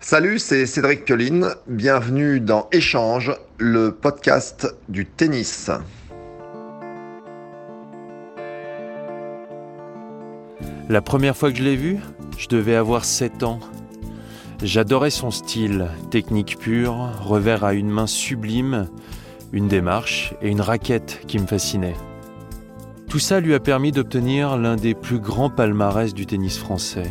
Salut, c'est Cédric Colline. Bienvenue dans Échange, le podcast du tennis. La première fois que je l'ai vu, je devais avoir 7 ans. J'adorais son style, technique pure, revers à une main sublime, une démarche et une raquette qui me fascinait. Tout ça lui a permis d'obtenir l'un des plus grands palmarès du tennis français.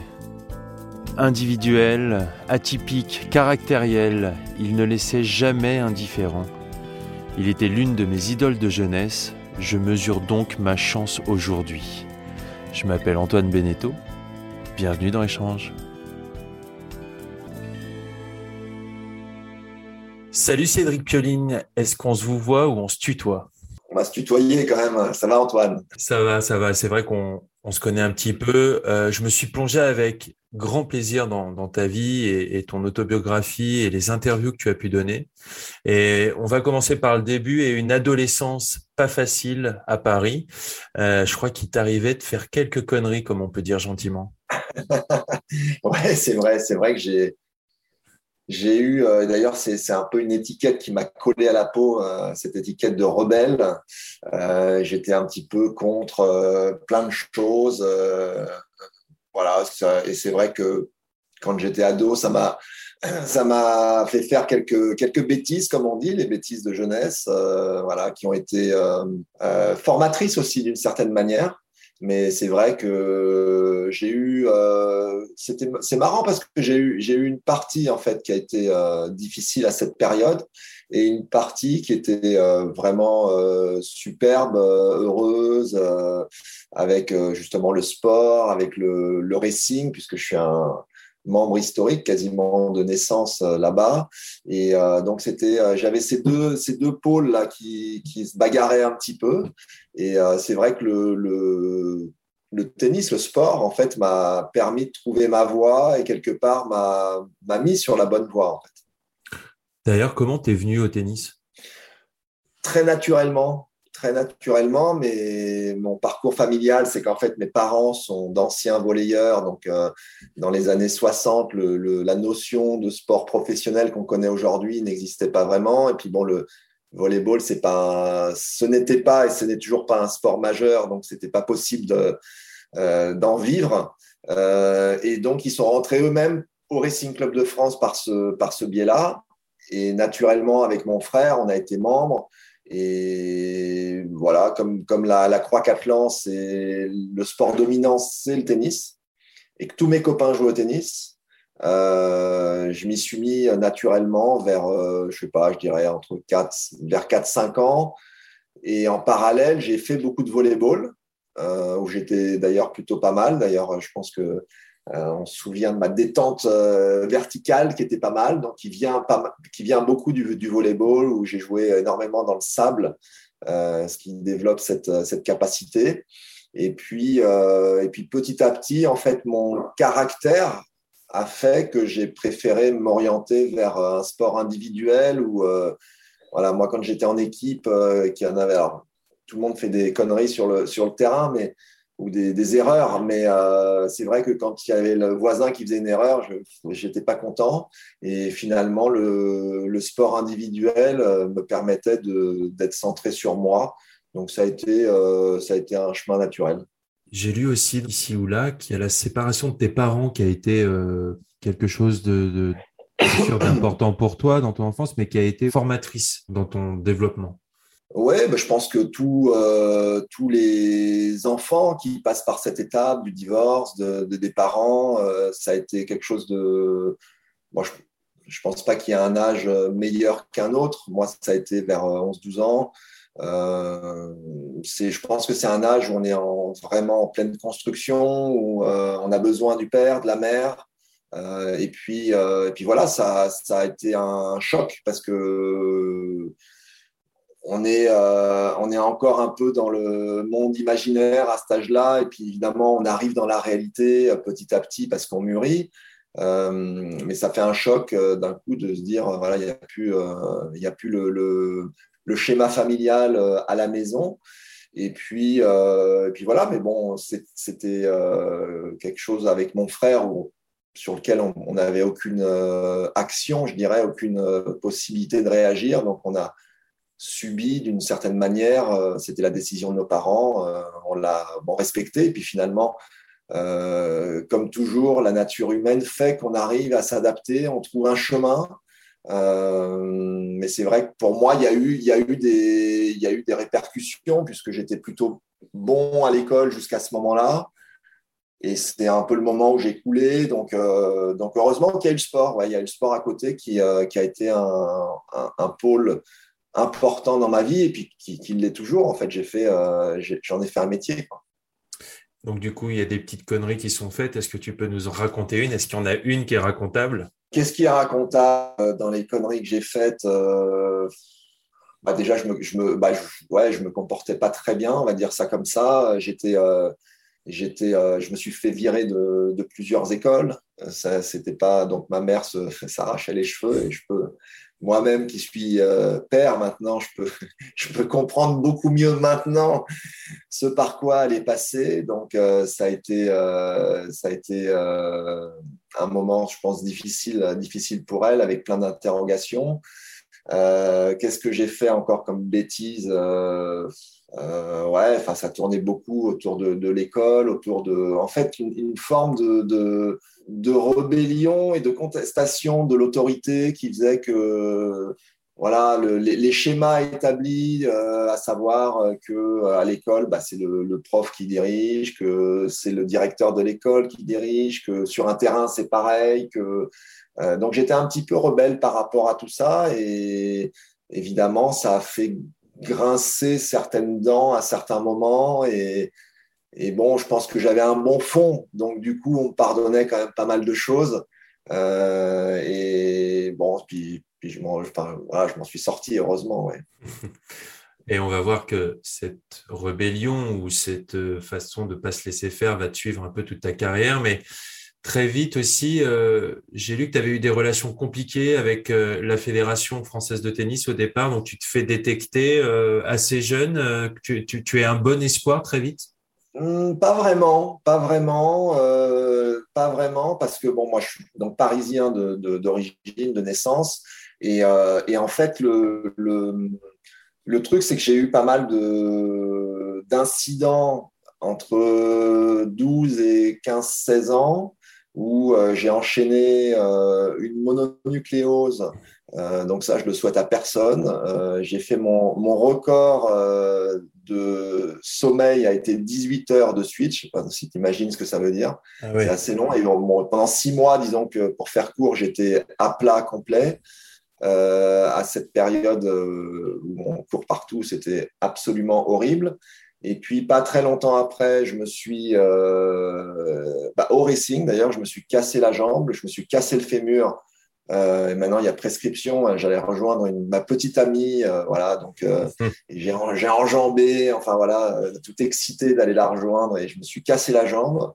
Individuel, atypique, caractériel, il ne laissait jamais indifférent. Il était l'une de mes idoles de jeunesse, je mesure donc ma chance aujourd'hui. Je m'appelle Antoine Beneteau, bienvenue dans Échange. Salut Cédric Pioline, est-ce qu'on se vous voit ou on se tutoie? On va se tutoyer quand même, ça va Antoine? Ça va, ça va, c'est vrai qu'on se connaît un petit peu. Euh, je me suis plongé avec grand plaisir dans, ta vie et, ton autobiographie et les interviews que tu as pu donner. Et on va commencer par le début et une adolescence pas facile à Paris. Euh, je crois qu'il t'arrivait de faire quelques conneries, comme on peut dire gentiment. ouais, c'est vrai, c'est vrai que j'ai j'ai eu, euh, d'ailleurs, c'est un peu une étiquette qui m'a collé à la peau, euh, cette étiquette de rebelle. J'étais un petit peu contre plein de choses. Et c'est vrai que quand j'étais ado, ça m'a ça m'a fait faire quelques quelques bêtises, comme on dit, les bêtises de jeunesse, voilà, qui ont été formatrices aussi d'une certaine manière. Mais c'est vrai que j'ai eu, euh, c'est marrant parce que j'ai eu, j'ai eu une partie en fait qui a été euh, difficile à cette période et une partie qui était euh, vraiment euh, superbe, heureuse, avec justement le sport, avec le, le racing, puisque je suis un, membre historique quasiment de naissance là-bas. Et donc c'était, j'avais ces deux ces deux pôles là qui, qui se bagarraient un petit peu. Et euh, c'est vrai que le, le, le, tennis, le sport, en fait, m'a permis de trouver ma voie et quelque part m'a mis sur la bonne voie. En fait. D'ailleurs, comment tu es venu au tennis? Très naturellement, très naturellement, mais mon parcours familial, c'est qu'en fait, mes parents sont d'anciens volleyeurs. Donc, euh, dans les années 60, le, la notion de sport professionnel qu'on connaît aujourd'hui n'existait pas vraiment. Et puis, bon, le, volleyball, c'est pas, ce n'était pas et ce n'est toujours pas un sport majeur, donc c'était pas possible euh, d'en vivre. Euh, et donc ils sont rentrés eux-mêmes au Racing Club de France par ce, par ce biais-là. Et naturellement, avec mon frère, on a été membre. Et voilà, comme, comme la, la Croix Catlan, c'est le sport dominant, c'est le tennis. Et que tous mes copains jouent au tennis. Euh, je m'y suis mis naturellement vers, euh, je sais pas, je dirais entre 4, vers 4-5 ans. Et en parallèle, j'ai fait beaucoup de volleyball, euh, où j'étais d'ailleurs plutôt pas mal. D'ailleurs, je pense que on se souvient de ma détente verticale qui était pas mal, donc qui vient, qui vient beaucoup du, du volleyball, où j'ai joué énormément dans le sable, ce qui développe cette, cette capacité. Et puis, et puis petit à petit, en fait, mon caractère a fait que j'ai préféré m'orienter vers euh, un sport individuel euh, voilà moi quand j'étais en équipe euh, qui en avait alors, tout le monde fait des conneries sur le sur le terrain mais ou des, erreurs mais c'est vrai que quand il y avait le voisin qui faisait une erreur je n'étais pas content. Et finalement le, sport individuel me permettait d'être centré sur moi. Donc ça a été ça a été un chemin naturel. J'ai lu aussi ici ou là qu'il y a la séparation de tes parents qui a été euh, quelque chose d'important pour toi dans ton enfance, mais qui a été formatrice dans ton développement. Oui, bah, je pense que euh, tous les enfants qui passent par cette étape du divorce, de, des parents, euh, ça a été quelque chose de... Moi, je ne pense pas qu'il y ait un âge meilleur qu'un autre. Moi, ça a été vers 11-12 ans. c'est, je pense que c'est un âge où on est en, vraiment en pleine construction, où on a besoin du père, de la mère. et, puis, et puis voilà, ça a été un choc parce que on est, euh, on est encore un peu dans le monde imaginaire à cet âge-là, et puis évidemment, on arrive dans la réalité euh, petit à petit parce qu'on mûrit. Euh, mais ça fait un choc d'un coup de se dire, voilà, il n'y a plus, il a plus le, le, schéma familial à la maison. Et puis, puis voilà, mais bon, c'était quelque chose avec mon frère sur lequel on n'avait aucune action, je dirais, aucune possibilité de réagir. Donc, on a subi d'une certaine manière. Euh, c'était la décision de nos parents. Euh, on l'a bon, respecté. Et puis finalement, euh, comme toujours, la nature humaine fait qu'on arrive à s'adapter, on trouve un chemin. mais c'est vrai que pour moi, il y a eu, des, répercussions puisque j'étais plutôt bon à l'école jusqu'à ce moment-là. Et c'était un peu le moment où j'ai coulé. Donc, heureusement qu'il y a eu le sport. Il y a eu le sport à côté qui, a été un pôle important dans ma vie et puis qui, l'est toujours. En fait, j'ai fait, euh, j'en ai fait un métier. Donc, du coup, il y a des petites conneries qui sont faites. Est-ce que tu peux nous en raconter une? Est-ce qu'il y en a une qui est racontable? Qu'est-ce qui est racontable euh, dans les conneries que j'ai faites euh, bah Déjà, je me, je, me, bah, ouais, je me comportais pas très bien, on va dire ça comme ça. J'étais. J'étais, je me suis fait virer de, de plusieurs écoles. Ça, c'était pas donc ma mère s'arrachait les cheveux et je peux, moi-même qui suis euh, père maintenant, je peux, je peux comprendre beaucoup mieux maintenant ce par quoi elle est passée. Donc, euh, ça a été, euh, ça a été un moment, je pense, difficile, difficile pour elle, avec plein d'interrogations. Qu'est-ce que j'ai fait encore comme bêtise ouais, enfin, ça tournait beaucoup autour de, l'école, autour de, en fait, une, forme de, de de rébellion et de contestation de l'autorité qui faisait que voilà les, schémas établis, euh, à savoir que à l'école, bah, c'est le, prof qui dirige, que c'est le directeur de l'école qui dirige, que sur un terrain c'est pareil, que euh, donc j'étais un petit peu rebelle par rapport à tout ça et évidemment ça a fait grincer certaines dents à certains moments et bon, je pense que j'avais un bon fond, donc du coup, on me pardonnait quand même pas mal de choses. Euh, et bon, puis, puis je m'en voilà, suis sorti, heureusement. Et on va voir que cette rébellion ou cette euh, façon de ne pas se laisser faire va te suivre un peu toute ta carrière. Mais très vite aussi, euh, j'ai lu que tu avais eu des relations compliquées avec la Fédération française de tennis au départ. Donc, tu te fais détecter assez jeune. Tu, tu, es un bon espoir très vite? Hmm, pas vraiment, pas vraiment, euh, pas vraiment, parce que bon, moi, je suis donc parisien d'origine, de, naissance, et, euh, en fait, le, le, le truc, c'est que j'ai eu pas mal d'incidents entre 12 et 15-16 ans où euh, j'ai enchaîné une mononucléose donc ça, je le souhaite à personne. j'ai fait mon, mon record de sommeil a été 18 heures de switch. Je sais pas si tu imagines ce que ça veut dire. Ah c'est assez long. Et pendant six mois, disons que pour faire court, j'étais à plat complet. Euh, à cette période euh, où on court partout, c'était absolument horrible. Et puis, pas très longtemps après, je me suis, euh, bah, au racing d'ailleurs, je me suis cassé la jambe, je me suis cassé le fémur euh, et maintenant, il y a prescription. Euh, j'allais rejoindre une, ma petite amie, euh, voilà. Donc, hum. j'ai, enjambé, enfin voilà, tout excité d'aller la rejoindre et je me suis cassé la jambe.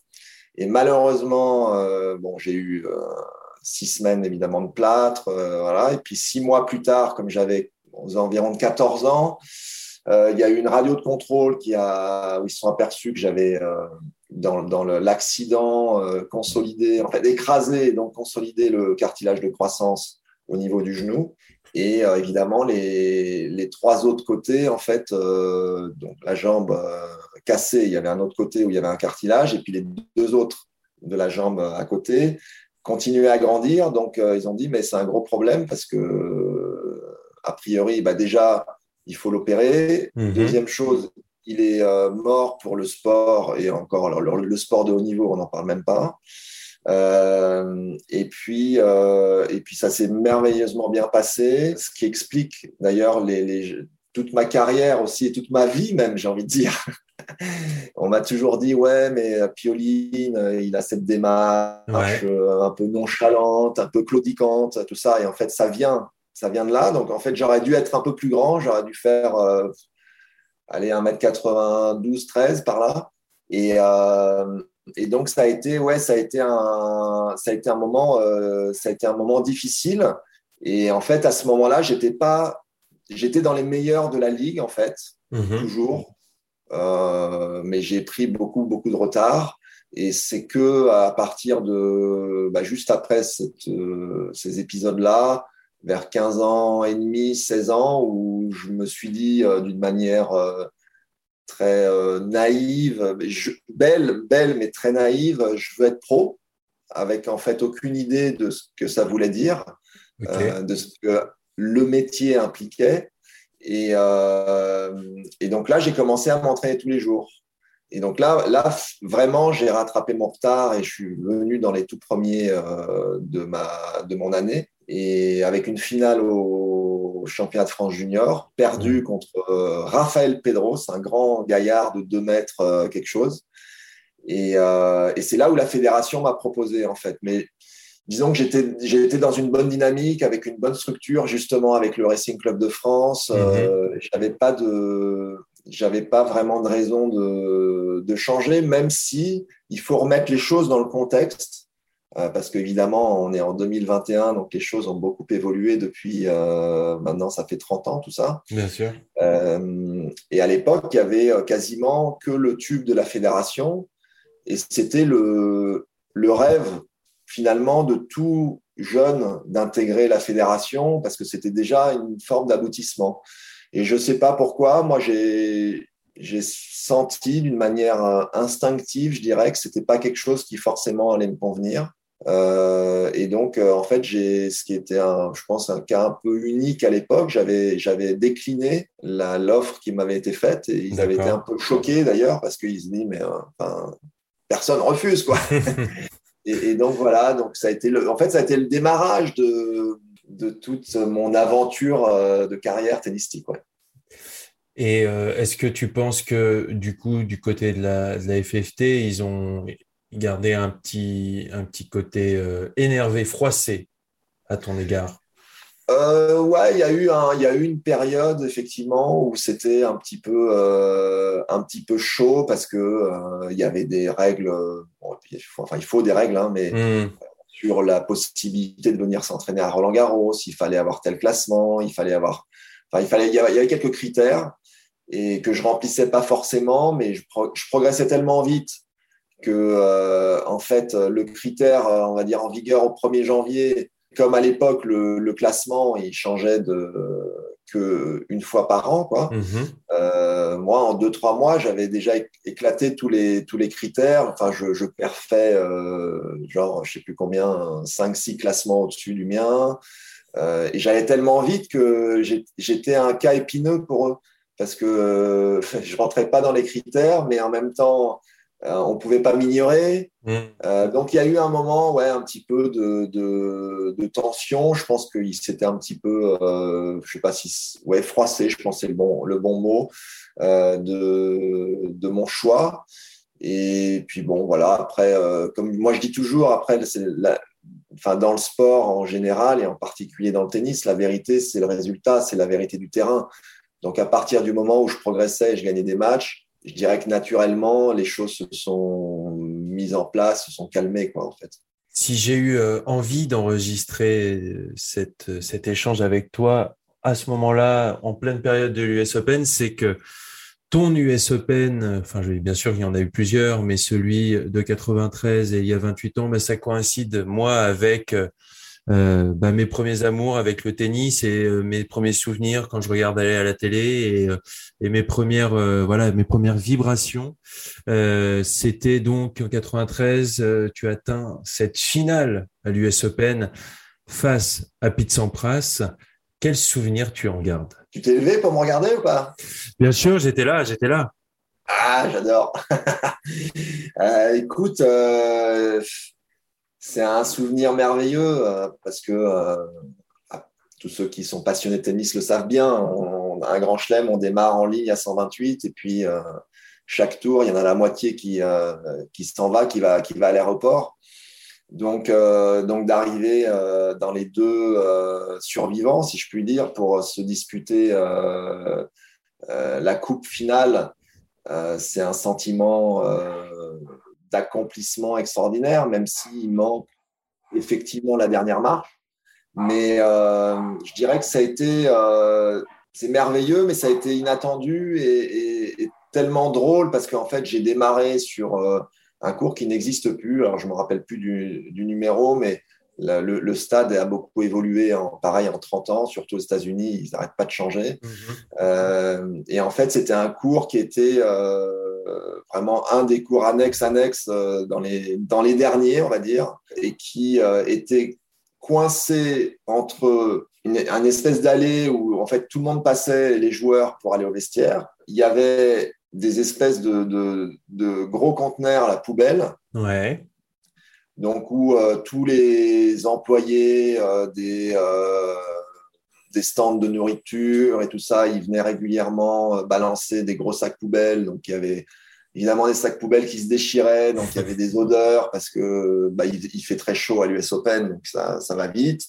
Et malheureusement, bon, j'ai eu six semaines évidemment de plâtre, voilà. Et puis six mois plus tard, comme j'avais environ de 14 ans, il y a eu une radio de contrôle qui a, où ils se sont aperçus que j'avais dans, l'accident euh, consolidé, en fait écrasé, donc consolider le cartilage de croissance au niveau du genou. Et euh, évidemment, les, les, trois autres côtés, en fait, euh, donc la jambe cassée, il y avait un autre côté où il y avait un cartilage, et puis les deux autres de la jambe à côté continuaient à grandir. Donc, ils ont dit, mais c'est un gros problème parce que, a priori, bah, déjà, il faut l'opérer. Mm-hmm. Deuxième chose, il est euh, mort pour le sport et encore le, sport de haut niveau, on n'en parle même pas. Euh, et puis, euh, et puis ça s'est merveilleusement bien passé, ce qui explique d'ailleurs les, toute ma carrière aussi et toute ma vie même, j'ai envie de dire. On m'a toujours dit, ouais, mais Pioline, il a cette démarche un peu nonchalante, un peu claudicante, tout ça. Et en fait, ça vient, ça vient de là. Donc, en fait, j'aurais dû être un peu plus grand. J'aurais dû faire, aller 1m92, 13 par là. Et, et donc ça a été ouais ça a été un ça a été un moment euh, ça a été un moment difficile et en fait à ce moment-là j'étais pas j'étais dans les meilleurs de la ligue en fait mhm. toujours euh, mais j'ai pris beaucoup beaucoup de retard et c'est que à partir de bah, juste après cette, euh, ces épisodes là vers 15 ans et demi 16 ans où je me suis dit d'une manière très euh, naïve, belle, belle, mais très naïve. Je veux être pro, avec en fait aucune idée de ce que ça voulait dire, euh, de ce que le métier impliquait. Et, euh, et donc là, j'ai commencé à m'entraîner tous les jours. Et donc là, là vraiment, j'ai rattrapé mon retard et je suis venu dans les tout premiers de, ma, de mon année. Et avec une finale au, championnat de France junior, perdu contre euh, Raphaël Pedros, un grand gaillard de 2 mètres euh, quelque chose. Euh, et, c'est là où la fédération m'a proposé, en fait. Mais disons que j'étais, dans une bonne dynamique, avec une bonne structure, justement, avec le Racing Club de France. Mhm. j'avais pas de j'avais pas vraiment de raison de, de, changer, même si il faut remettre les choses dans le contexte. Euh, parce qu'évidemment, on est en 2021, donc les choses ont beaucoup évolué depuis euh, maintenant, ça fait 30 ans tout ça. Bien sûr. Euh, et à l'époque, il y avait quasiment que le tube de la fédération, et c'était le, le rêve finalement de tout jeune d'intégrer la fédération, parce que c'était déjà une forme d'aboutissement. Et je ne sais pas pourquoi, moi j'ai senti d'une manière instinctive, je dirais, que c'était pas quelque chose qui forcément allait me convenir. Euh, et donc, euh, en fait, j'ai ce qui était, un, je pense, un cas un peu unique à l'époque. J'avais, j'avais décliné l'offre qui m'avait été faite et ils avaient été un peu choqués d'ailleurs parce qu'ils se disent, mais euh, enfin, personne refuse quoi. et, donc voilà, donc ça a été le, en fait, ça a été le démarrage de, de toute mon aventure de carrière tennistique. Ouais. Et est-ce que tu penses que du coup, du côté de la, de la FFT, ils ont garder un petit, un petit côté euh, énervé, froissé à ton égard? Euh, ouais, il y a eu un, il y a eu une période effectivement où c'était un petit peu, euh, un petit peu chaud parce que euh, il y avait des règles. enfin, il faut des règles, hein, mais hmm. Sur la possibilité de venir s'entraîner à Roland Garros, il fallait avoir tel classement, il fallait avoir, enfin, il fallait, il y avait, quelques critères et que je remplissais pas forcément, mais je, je progressais tellement vite que euh, en fait le critère, euh, on va dire en vigueur au 1er janvier, comme à l'époque le, classement il changeait de que une fois par an quoi. Mhm. Euh, moi en deux trois mois j'avais déjà éclaté tous les tous les critères. Enfin je, perfais genre je sais plus combien 5 six classements au-dessus du mien. et j'allais tellement vite que j'étais un cas épineux pour eux parce que je rentrais pas dans les critères, mais en même temps euh, on ne pouvait pas m'ignorer. Mm. Euh, donc il y a eu un moment, ouais, un petit peu de, de, tension. Je pense qu'il s'était un petit peu, euh, je sais pas si, ouais, froissé. Je pense c'est le bon, le bon mot de, de mon choix. Et puis bon, voilà. Après, comme moi je dis toujours, après, c'est enfin dans le sport en général et en particulier dans le tennis, la vérité c'est le résultat, c'est la vérité du terrain. Donc à partir du moment où je progressais, je gagnais des matchs je dirais que naturellement, les choses se sont mises en place, se sont calmées, quoi, en fait. Si j'ai eu euh, envie d'enregistrer euh, euh, cet échange avec toi à ce moment-là, en pleine période de l'US Open, c'est que ton US Open, enfin, bien sûr, il y en a eu plusieurs, mais celui de 93 et il y a 28 ans, mais ça coïncide, moi, avec euh, bah, mes premiers amours avec le tennis et euh, mes premiers souvenirs quand je regardais à la télé et, euh, et mes premières voilà mes premières vibrations c'était donc en 93 tu atteins cette finale à l'US Open face à Pete Sampras quel souvenir tu en gardes? Tu t'es levé pour me regarder ou pas? Bien sûr, j'étais là, j'étais là. Ah, j'adore. écoute, c'est un souvenir merveilleux euh, parce que euh, ah, tous ceux qui sont passionnés de tennis le savent bien. un grand chelem, on démarre en ligne à 128 et puis chaque tour, il y en a la moitié qui, s'en va, qui va, à l'aéroport. Donc d'arriver dans les deux survivants, si je puis dire, pour se disputer la coupe finale, c'est un sentiment d'accomplissement extraordinaire, même s'il manque effectivement la dernière marche. Mais euh, je dirais que ça a été, euh, c'est merveilleux, mais ça a été inattendu et, tellement drôle parce qu'en fait, j'ai démarré sur euh, un cours qui n'existe plus. Alors, je me rappelle plus du, numéro, mais le, stade a beaucoup évolué, en, pareil, en 30 ans, surtout aux États-Unis, ils n'arrêtent pas de changer. Mhm. et en fait, c'était un cours qui était vraiment un des cours annexes, annexes dans, les, dans les derniers, on va dire, et qui était coincé entre un espèce d'allée où en fait tout le monde passait les joueurs pour aller au vestiaire. Il y avait des espèces de, gros conteneurs à la poubelle. Ouais. Donc où euh, tous les employés euh, des, euh, des stands de nourriture et tout ça, ils venaient régulièrement balancer des gros sacs poubelles. Donc il y avait évidemment des sacs poubelles qui se déchiraient, donc il y avait des odeurs parce que bah, il, fait très chaud à l'US Open, donc ça, ça va vite.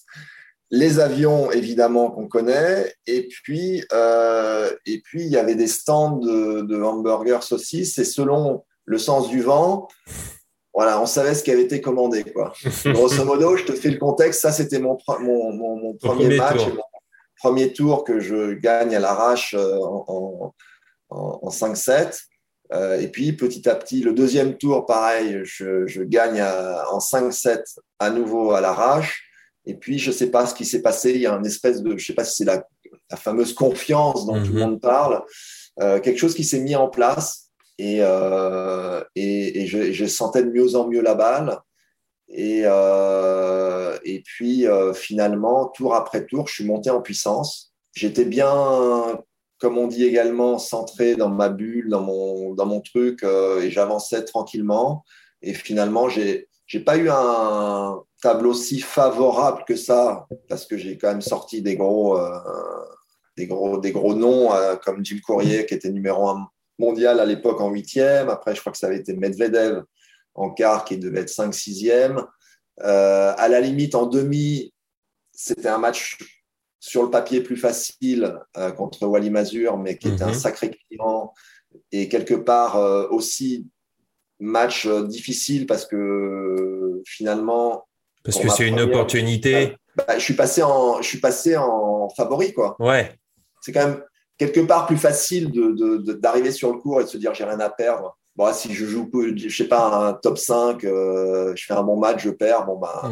Les avions, évidemment, qu'on connaît, et puis, et puis il y avait des stands de, de hamburgers saucisses, et selon le sens du vent, voilà, on savait ce qui avait été commandé. Quoi. Grosso modo, je te fais le contexte, ça c'était mon, mon, mon, premier, match, mon premier tour que je gagne à l'arrache euh, en, en, en 5-7. Euh, et puis petit à petit, le deuxième tour, pareil, je, gagne en 5-7 à nouveau à l'arrache. Et puis, je ne sais pas ce qui s'est passé. Il y a une espèce de, je ne sais pas si c'est la, fameuse confiance dont tout le mhm. monde parle, euh, quelque chose qui s'est mis en place. Et, euh, et, je, sentais de mieux en mieux la balle. Et, et puis, finalement, tour après tour, je suis monté en puissance. J'étais bien comme on dit également, centré dans ma bulle, dans mon, dans mon truc, euh, et j'avançais tranquillement. Et finalement, j'ai n'ai pas eu un tableau si favorable que ça, parce que j'ai quand même sorti des gros, euh, des gros, des gros noms, euh, comme Jim Courrier, qui était numéro un mondial à l'époque en huitième. Après, je crois que ça avait été Medvedev en quart, qui devait être 5-6e. à la limite, en demi, c'était un match sur le papier plus facile euh, contre Wally Mazur, mais qui était un mhm. sacré client et quelque part euh, aussi match euh, difficile parce que finalement. Parce que c'est une opportunité. Bah, je suis passé en, je suis passé en favori quoi. Ouais. C'est quand même quelque part plus facile d'arriver sur le cours et de se dire j'ai rien à perdre. Bon, si je joue, je sais pas, un top 5, je fais un bon match, je perds, bon, bah,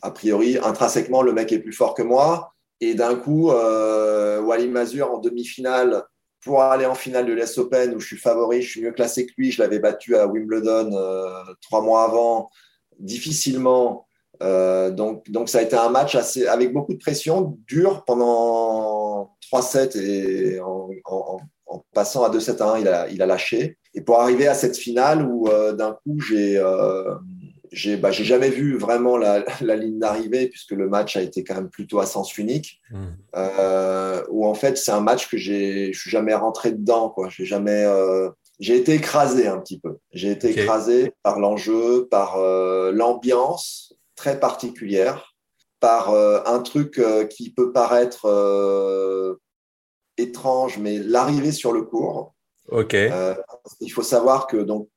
a priori, intrinsèquement, le mec est plus fort que moi. Et d'un coup, euh, Wally Mazur en demi-finale pour aller en finale de l'Est Open où je suis favori, je suis mieux classé que lui. Je l'avais battu à Wimbledon euh, trois mois avant, difficilement. Euh, donc, donc, ça a été un match assez, avec beaucoup de pression, dur pendant 3-7 et en, passant à 2-7 1, il a, il a lâché. Et pour arriver à cette finale où euh, d'un coup, j'ai j'ai bah, jamais vu vraiment la, la ligne d'arrivée puisque le match a été quand même plutôt à sens unique. Mmh. Euh, où en fait c'est un match que j'ai, je suis jamais rentré dedans quoi. J'ai jamais, euh, j'ai été écrasé un petit peu. J'ai été écrasé par l'enjeu, par euh, l'ambiance très particulière, par euh, un truc euh, qui peut paraître étrange, mais l'arrivée sur le cours. Ok. il faut savoir que donc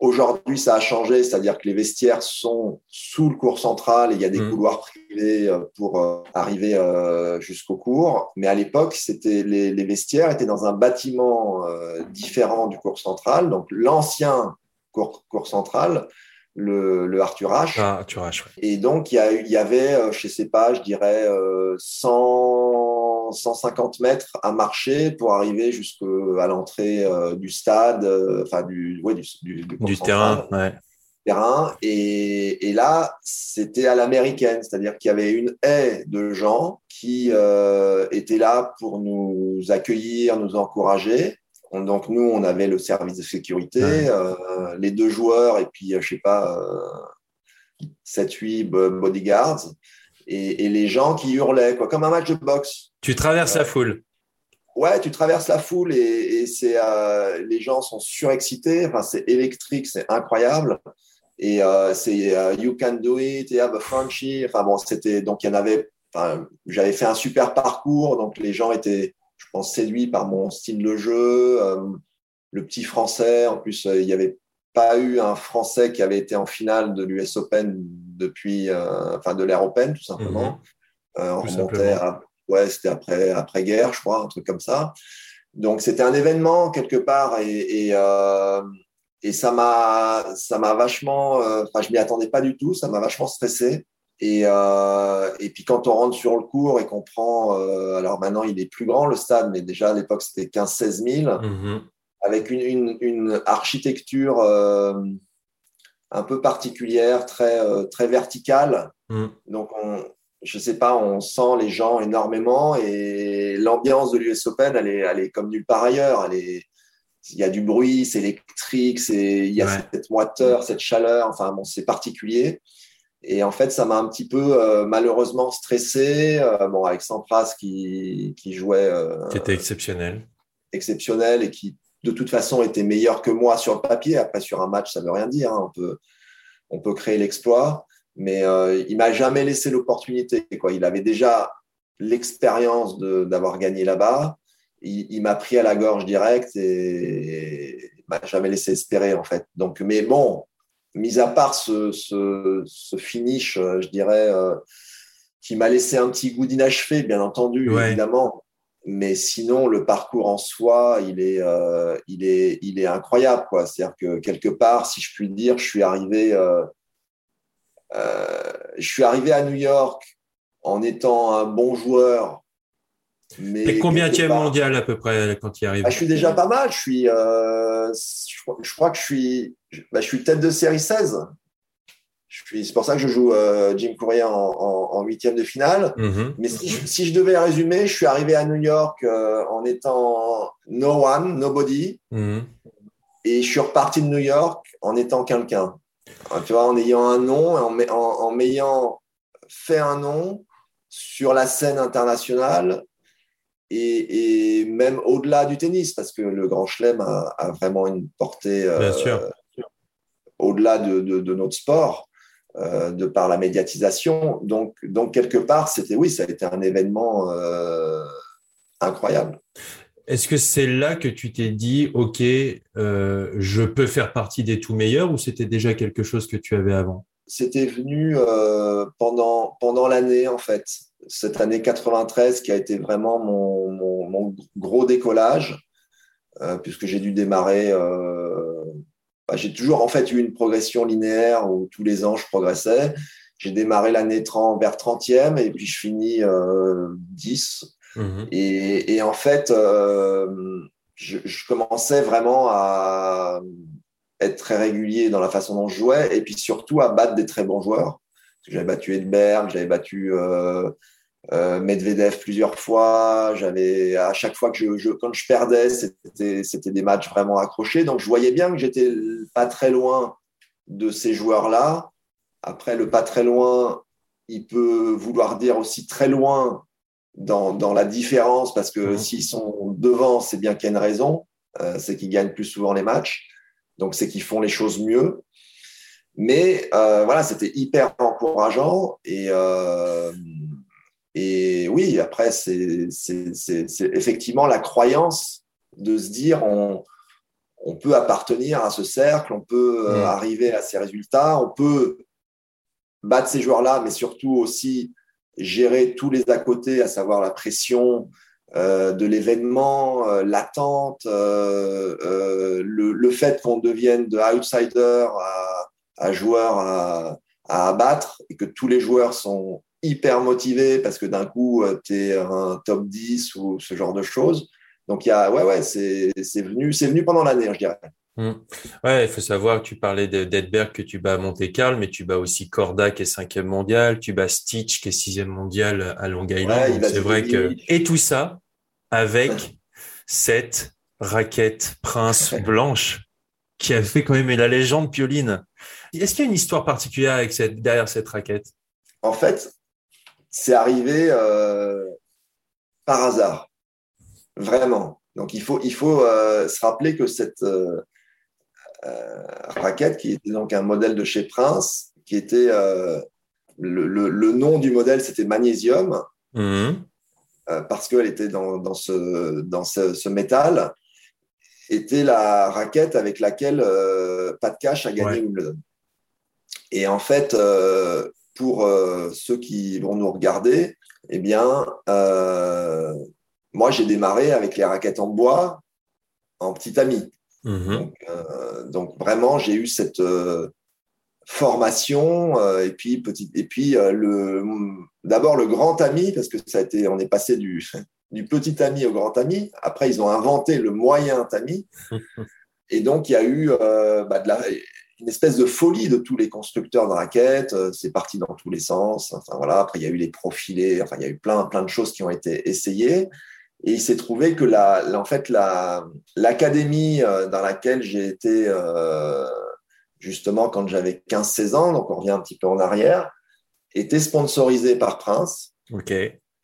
Aujourd'hui, ça a changé, c'est-à-dire que les vestiaires sont sous le cours central et il y a des mmh. couloirs privés euh, pour euh, arriver euh, jusqu'au cours. Mais à l'époque, c'était les, vestiaires étaient dans un bâtiment différent du cours central. Donc l'ancien cours, central, le, Arthur H. Ah, Arthur H Et donc il y, y, avait, je ne sais pas, je dirais 100 150 mètres à marcher pour arriver jusqu'à l'entrée euh, du stade, euh, enfin du, du, du, terrain. terrain. Et, là, c'était à l'américaine, c'est-à-dire qu'il y avait une haie de gens qui euh, étaient là pour nous accueillir, nous encourager. Donc nous, on avait le service de sécurité, les deux joueurs et puis, je sais pas, 7-8 bodyguards et, les gens qui hurlaient, quoi, comme un match de boxe. Tu traverses la foule. ouais, tu traverses la foule et, c'est euh, les gens sont surexcités. Enfin, c'est électrique, c'est incroyable. Et euh, c'est euh, You Can Do It, You Have a Frenchie. Enfin bon, c'était donc il y en avait. J'avais fait un super parcours, donc les gens étaient, je pense, séduits par mon style de jeu. le petit français, en plus, il n'y avait pas eu un français qui avait été en finale de l'US Open depuis, enfin de l'Air Open, tout simplement. Mm-hmm. on remontait à ouais, c'était après, après guerre, je crois, un truc comme ça. Donc c'était un événement quelque part et, et, euh, et ça m'a ça m'a vachement, euh, enfin je m'y attendais pas du tout, ça m'a vachement stressé. Et, euh, et puis quand on rentre sur le cours et qu'on prend, euh, alors maintenant il est plus grand le stade, mais déjà à l'époque c'était 15-16 000, mm-hmm. avec une, une, une architecture euh, un peu particulière, très, très verticale. Mm. Donc on, je sais pas, on sent les gens énormément et l'ambiance de l'US Open, elle est, elle est comme nulle part ailleurs. Elle est, il y a du bruit, c'est électrique, il y a cette moiteur, cette chaleur. Enfin, bon, c'est particulier. Et en fait, ça m'a un petit peu euh, malheureusement stressé. Euh, bon, avec Sampras qui, qui jouait. Euh, qui était exceptionnel. Exceptionnel et qui, de toute façon, était meilleur que moi sur le papier. Après, sur un match, ça veut rien dire. Hein. On, peut, on peut créer l'exploit mais euh, il m'a jamais laissé l'opportunité. Quoi. Il avait déjà l'expérience d'avoir gagné là-bas. Il, m'a pris à la gorge direct et, il m'a jamais laissé espérer en fait. Donc, mais bon, mis à part ce, ce, ce finish, euh, je dirais, euh, qui m'a laissé un petit goût d'inachevé, bien entendu, évidemment. Mais sinon, le parcours en soi, il est, euh, il est, il est incroyable. C'est-à-dire que quelque part, si je puis dire, je suis arrivé euh, je suis arrivé à New York en étant un bon joueur. Mais Et combien es mondial à peu près quand il arrive ah, Je suis déjà pas mal. Je suis, euh, je, crois, que je suis, bah, je suis tête de série 16. C'est pour ça que je joue euh, Jim Courier en huitième de finale. Mm-hmm. Mais si je, devais résumer, je suis arrivé à New York en étant no one, nobody. Mm-hmm. Et je suis reparti de New York en étant quelqu'un. Tu vois, en ayant un nom, en, en, m'ayant fait un nom sur la scène internationale et, même au-delà du tennis, parce que le Grand Chelem a, vraiment une portée euh, au-delà de, notre sport, euh, de par la médiatisation. Donc, donc quelque part, c'était oui, ça a été un événement euh, incroyable. Est-ce que c'est là que tu t'es dit, OK, je peux faire partie des tout meilleurs ou c'était déjà quelque chose que tu avais avant? C'était venu pendant, pendant l'année, en fait. Cette année 93 qui a été vraiment mon, mon, gros décollage, euh, puisque j'ai dû démarrer. Bah, j'ai toujours en fait eu une progression linéaire où tous les ans je progressais. J'ai démarré l'année 30 vers 30e et puis je finis 10 Mhm. Et, en fait, euh, je, commençais vraiment à être très régulier dans la façon dont je jouais et puis surtout à battre des très bons joueurs. J'avais battu Edberg, j'avais battu euh, euh, Medvedev plusieurs fois. J'avais à chaque fois que je, quand je perdais, c'était des matchs vraiment accrochés. Donc je voyais bien que j'étais pas très loin de ces joueurs-là. Après, le pas très loin, il peut vouloir dire aussi très loin dans, dans la différence, parce que mmh. s'ils sont devant, c'est bien qu'il y a une raison, euh, c'est qu'ils gagnent plus souvent les matchs, donc c'est qu'ils font les choses mieux. Mais euh, voilà, c'était hyper encourageant et, euh, et oui, après, c'est effectivement la croyance de se dire on, on peut appartenir à ce cercle, on peut mmh. arriver à ces résultats, on peut battre ces joueurs-là, mais surtout aussi gérer tous les à côté, à savoir la pression euh, de l'événement, euh, l'attente, euh, le, fait qu'on devienne de outsider à, à joueur à, abattre et que tous les joueurs sont hyper motivés parce que d'un coup, tu es un top 10 ou ce genre de choses. Donc, il y a, ouais, ouais, c'est venu, venu pendant l'année, je dirais. Mmh. Ouais, il faut savoir que tu parlais d'Edberg que tu bats à Monte Carlo, mais tu bats aussi Corda qui est cinquième mondial, tu bats Stitch qui est sixième mondial à Long Island. c'est vrai que et tout ça avec cette raquette Prince blanche qui a fait quand même la légende Pioline. Est-ce qu'il y a une histoire particulière avec cette, derrière cette raquette? En fait, c'est arrivé euh, par hasard. Vraiment. Donc il faut, il faut se rappeler que cette raquette, qui était donc un modèle de chez Prince, qui était le, nom du modèle, c'était magnésium, mhm. parce qu'elle était dans, dans, ce, dans ce, métal, était la raquette avec laquelle Pat Cash a gagné Wimbledon. Et en fait, euh, pour euh, ceux qui vont nous regarder, eh bien, euh, moi, j'ai démarré avec les raquettes en bois en petit ami. Mhm. Donc, vraiment, j'ai eu cette formation et puis petit et puis le d'abord le grand ami parce que ça a été on est passé du du petit ami au grand ami. Après, ils ont inventé le moyen ami. Et donc, il y a eu bah, de la, une espèce de folie de tous les constructeurs de raquettes. Euh, c'est parti dans tous les sens. Enfin voilà. Après, il y a eu les profilés. Enfin, il y a eu plein, plein de choses qui ont été essayées. Et il s'est trouvé que la, en fait, la, l'académie euh, dans laquelle j'ai été euh, justement quand j'avais 15-16 ans, donc on revient un petit peu en arrière, était sponsorisée par Prince. Ok.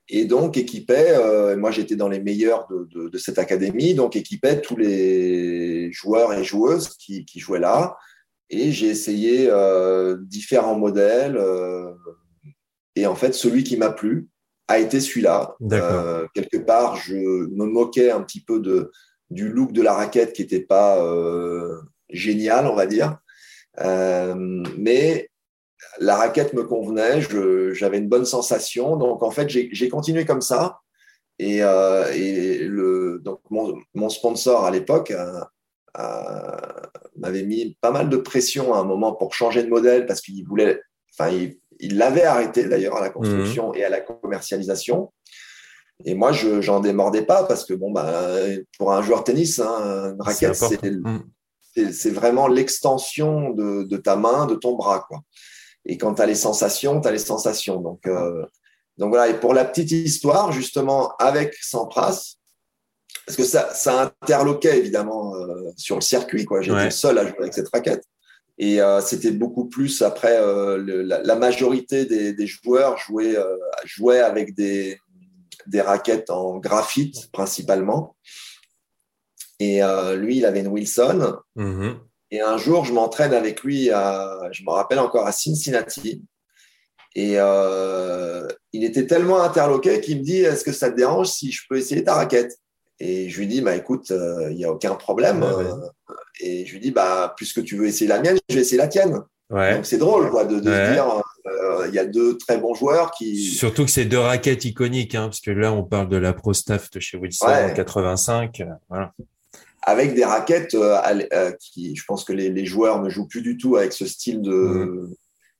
Et donc équipait, euh, moi j'étais dans les meilleurs de, de, de, cette académie, donc équipait tous les joueurs et joueuses qui, qui jouaient là. Et j'ai essayé euh, différents modèles. Euh, et en fait, celui qui m'a plu a été celui-là. Euh, quelque part, je me moquais un petit peu de, du look de la raquette qui n'était pas génial, on va dire. mais la raquette me convenait, j'avais une bonne sensation. Donc, en fait, j'ai continué comme ça. Et, et le, donc mon, mon, sponsor à l'époque m'avait mis pas mal de pression à un moment pour changer de modèle parce qu'il voulait, enfin, il l'avait arrêté d'ailleurs à la construction mhm. et à la commercialisation. Et moi, je j'en démordais pas parce que bon, bah, pour un joueur tennis, hein, une raquette, mhm. c'est vraiment l'extension de, de, ta main, de ton bras, quoi. Et quand tu as les sensations, tu as les sensations. Donc, euh, donc voilà. Et pour la petite histoire, justement, avec Sampras, parce que ça, ça interloquait évidemment euh, sur le circuit. Quoi. J'étais seul à jouer avec cette raquette. Et euh, c'était beaucoup plus après, euh, la, majorité des, des joueurs jouaient, euh, jouaient avec des, des raquettes en graphite principalement. Et euh, lui, il avait une Wilson. Mm-hmm. Et un jour, je m'entraîne avec lui, à, je me rappelle encore, à Cincinnati. Et euh, il était tellement interloqué qu'il me dit Est-ce que ça te dérange si je peux essayer ta raquette? Et je lui dis, bah, écoute, il euh, n'y a aucun problème. Euh, et je lui dis, bah, puisque tu veux essayer la mienne, je vais essayer la tienne. Donc c'est drôle quoi, de, de se dire, euh, il y a deux très bons joueurs qui. Surtout que c'est deux raquettes iconiques, hein, parce que là, on parle de la Pro Staff de chez Wilson en 85. Voilà. Avec des raquettes qui, je pense que les, les, joueurs ne jouent plus du tout avec ce style de. Mm.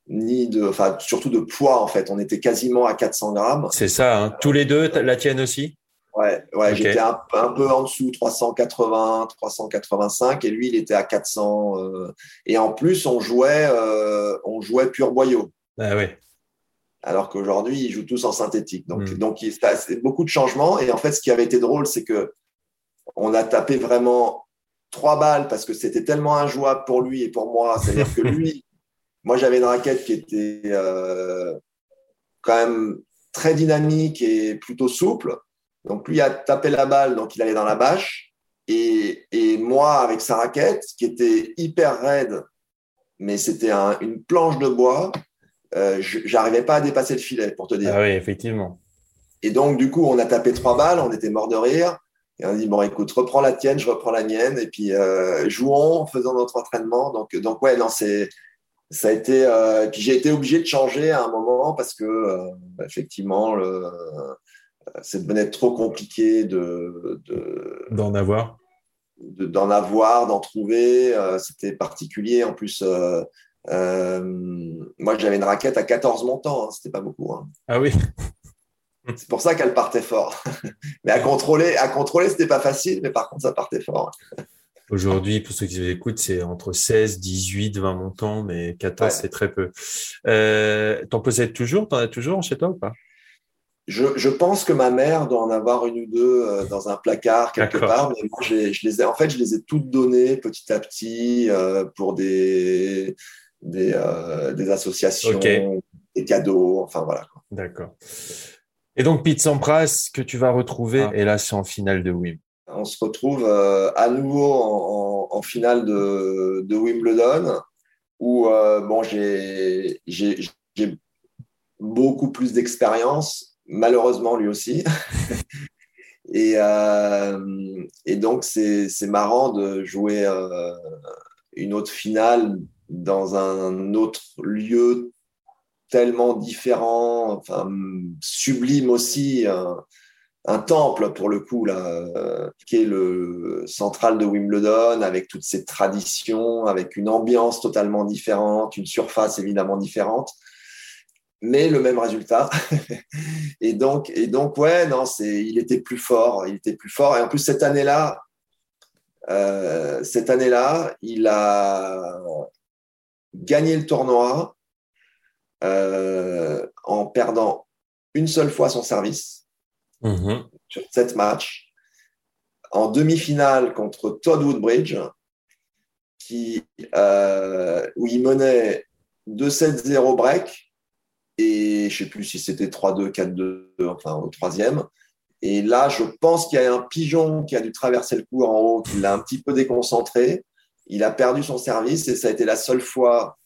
Ni de, enfin, surtout de poids en fait. On était quasiment à 400 grammes. C'est ça. Hein. Tous les deux, la tienne aussi? Ouais, ouais j'étais un, peu en dessous, 380, 385, et lui, il était à 400. Euh, et en plus, on jouait, euh, on jouait pur boyau. Ah ouais. Alors qu'aujourd'hui, ils jouent tous en synthétique. Donc, hmm. donc il, c'est beaucoup de changements. Et en fait, ce qui avait été drôle, c'est que on a tapé vraiment trois balles parce que c'était tellement injouable pour lui et pour moi. C'est-à-dire que lui, moi, j'avais une raquette qui était euh, quand même très dynamique et plutôt souple. Donc lui a tapé la balle, donc il allait dans la bâche. Et, et moi, avec sa raquette, qui était hyper raide, mais c'était une planche de bois, euh, j'arrivais pas à dépasser le filet, pour te dire. Ah oui, effectivement. Et donc, du coup, on a tapé trois balles, on était mort de rire. Et on a dit, bon, écoute, reprends la tienne, je reprends la mienne, et puis euh, jouons, faisons notre entraînement. Donc, donc ouais, non, c'est, ça a été. Euh, puis j'ai été obligé de changer à un moment parce que, euh, effectivement, le, ça devenait trop compliqué de d'en avoir. d'en avoir d'en trouver. Euh, c'était particulier. En plus euh, euh, moi j'avais une raquette à 14 montants hein, c'était pas beaucoup hein. ah oui. C'est pour ça qu'elle partait fort. Mais à contrôler à contrôler c'était pas facile mais par contre ça partait fort. Aujourd'hui, pour ceux qui écoutent, c'est entre 16, 18, 20 montants, mais 14, c'est très peu. T'en possèdes toujours? T'en as toujours chez toi ou pas? Je, je, pense que ma mère doit en avoir une ou deux euh, dans un placard quelque part, mais moi, je, je, les ai, en fait, je les ai toutes données petit à petit euh, pour des, des, euh, des associations, des cadeaux, enfin voilà. D'accord. Et donc Pete Sampras que tu vas retrouver, ah. et là c'est en finale de Wimbledon. On se retrouve à nouveau en, finale de, Wimbledon, où bon, j'ai beaucoup plus d'expérience, malheureusement lui aussi. et, euh, et, donc c'est marrant de jouer une autre finale dans un autre lieu tellement différent, enfin, sublime aussi, un, temple pour le coup, là, euh, qui est le central de Wimbledon, avec toutes ses traditions, avec une ambiance totalement différente, une surface évidemment différente, mais le même résultat. et donc, et donc, ouais, non, c'est, il était plus fort, il était plus fort. Et en plus cette année-là, euh, cette année-là, il a gagné le tournoi euh, en perdant une seule fois son service mm-hmm. sur sept matchs. En demi-finale contre Todd Woodbridge, qui, euh, où il menait 2-7-0 break, et je ne sais plus si c'était 3-2, 4-2, enfin au troisième. Et là, je pense qu'il y a un pigeon qui a dû traverser le cours en haut, qui l'a un petit peu déconcentré. Il a perdu son service et ça a été la seule fois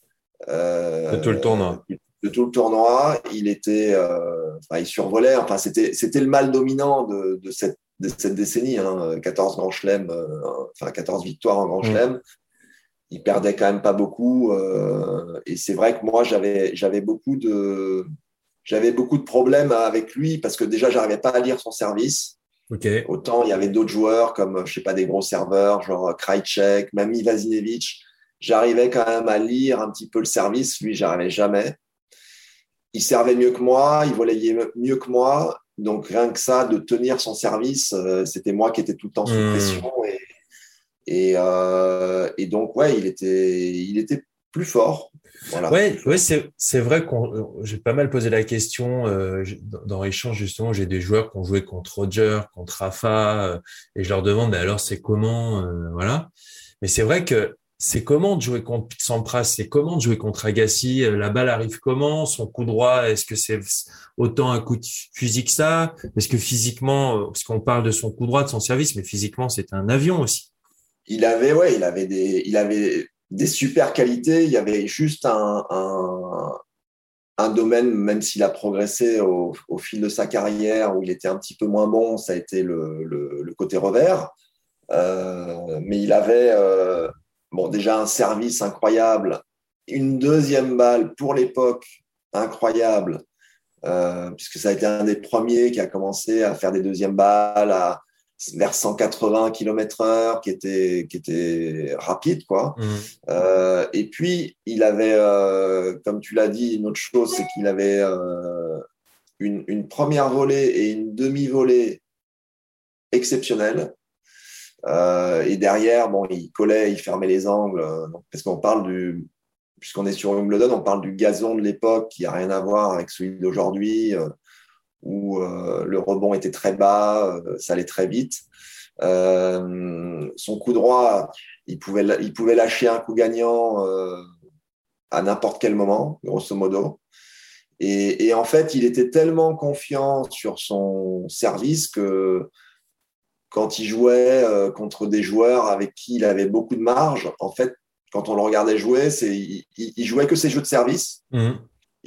euh, de tout le tournoi de tout le tournoi. Il était, euh, il survolait. Enfin, c'était, c'était le mal dominant de, de, cette, de cette décennie. Hein, 14 grands chelems, euh, enfin 14 victoires en grand mm. chelem. Il perdait quand même pas beaucoup. Euh, et c'est vrai que moi, j'avais, j'avais beaucoup de, j'avais beaucoup de problèmes avec lui parce que déjà, j'arrivais pas à lire son service. Okay. Autant il y avait d'autres joueurs comme, je sais pas, des gros serveurs, genre Krajcek, Mami Vazinevich. J'arrivais quand même à lire un petit peu le service. Lui, j'arrivais jamais il servait mieux que moi, il volayait mieux que moi. Donc rien que ça, de tenir son service, euh, c'était moi qui étais tout le temps sous hmm. pression. Et, euh, et, donc, ouais, il était, il était plus fort. Voilà. Ouais, ouais c'est vrai qu'on j'ai pas mal posé la question euh, dans l'échange justement. J'ai des joueurs qui ont joué contre Roger, contre Rafa, et je leur demande mais alors c'est comment, voilà. Mais c'est vrai que c'est comment de jouer contre Sampras, c'est comment de jouer contre Agassi, euh, la balle arrive comment, son coup droit, est-ce que c'est autant un coup de fusil que ça? Est-ce que physiquement, euh, parce qu'on parle de son coup droit, de son service, mais physiquement c'est un avion aussi. Il avait, ouais, il avait des, il avait des super qualités. Il y avait juste un, un, domaine, même s'il a progressé au, fil de sa carrière, où il était un petit peu moins bon, ça a été le, le, côté revers. Euh, mais il avait bon, déjà un service incroyable, une deuxième balle pour l'époque incroyable, euh, puisque ça a été un des premiers qui a commencé à faire des deuxièmes balles à, vers 180 km heure, qui était, qui était rapide, quoi. Mmh. Euh, et puis, il avait, euh, comme tu l'as dit, une autre chose, c'est qu'il avait une, une, première volée et une demi-volée exceptionnelles. Euh, et derrière, bon, il collait, il fermait les angles, euh, parce qu'on parle du, puisqu'on est sur Wimbledon, on parle du gazon de l'époque qui a rien à voir avec celui d'aujourd'hui, euh, où le rebond était très bas, ça allait très vite. son coup droit, il pouvait, il pouvait lâcher un coup gagnant à n'importe quel moment, grosso modo. Et, en fait, il était tellement confiant sur son service que quand il jouait euh, contre des joueurs avec qui il avait beaucoup de marge, en fait, quand on le regardait jouer, c'est il, jouait que ses jeux de service. Mhm.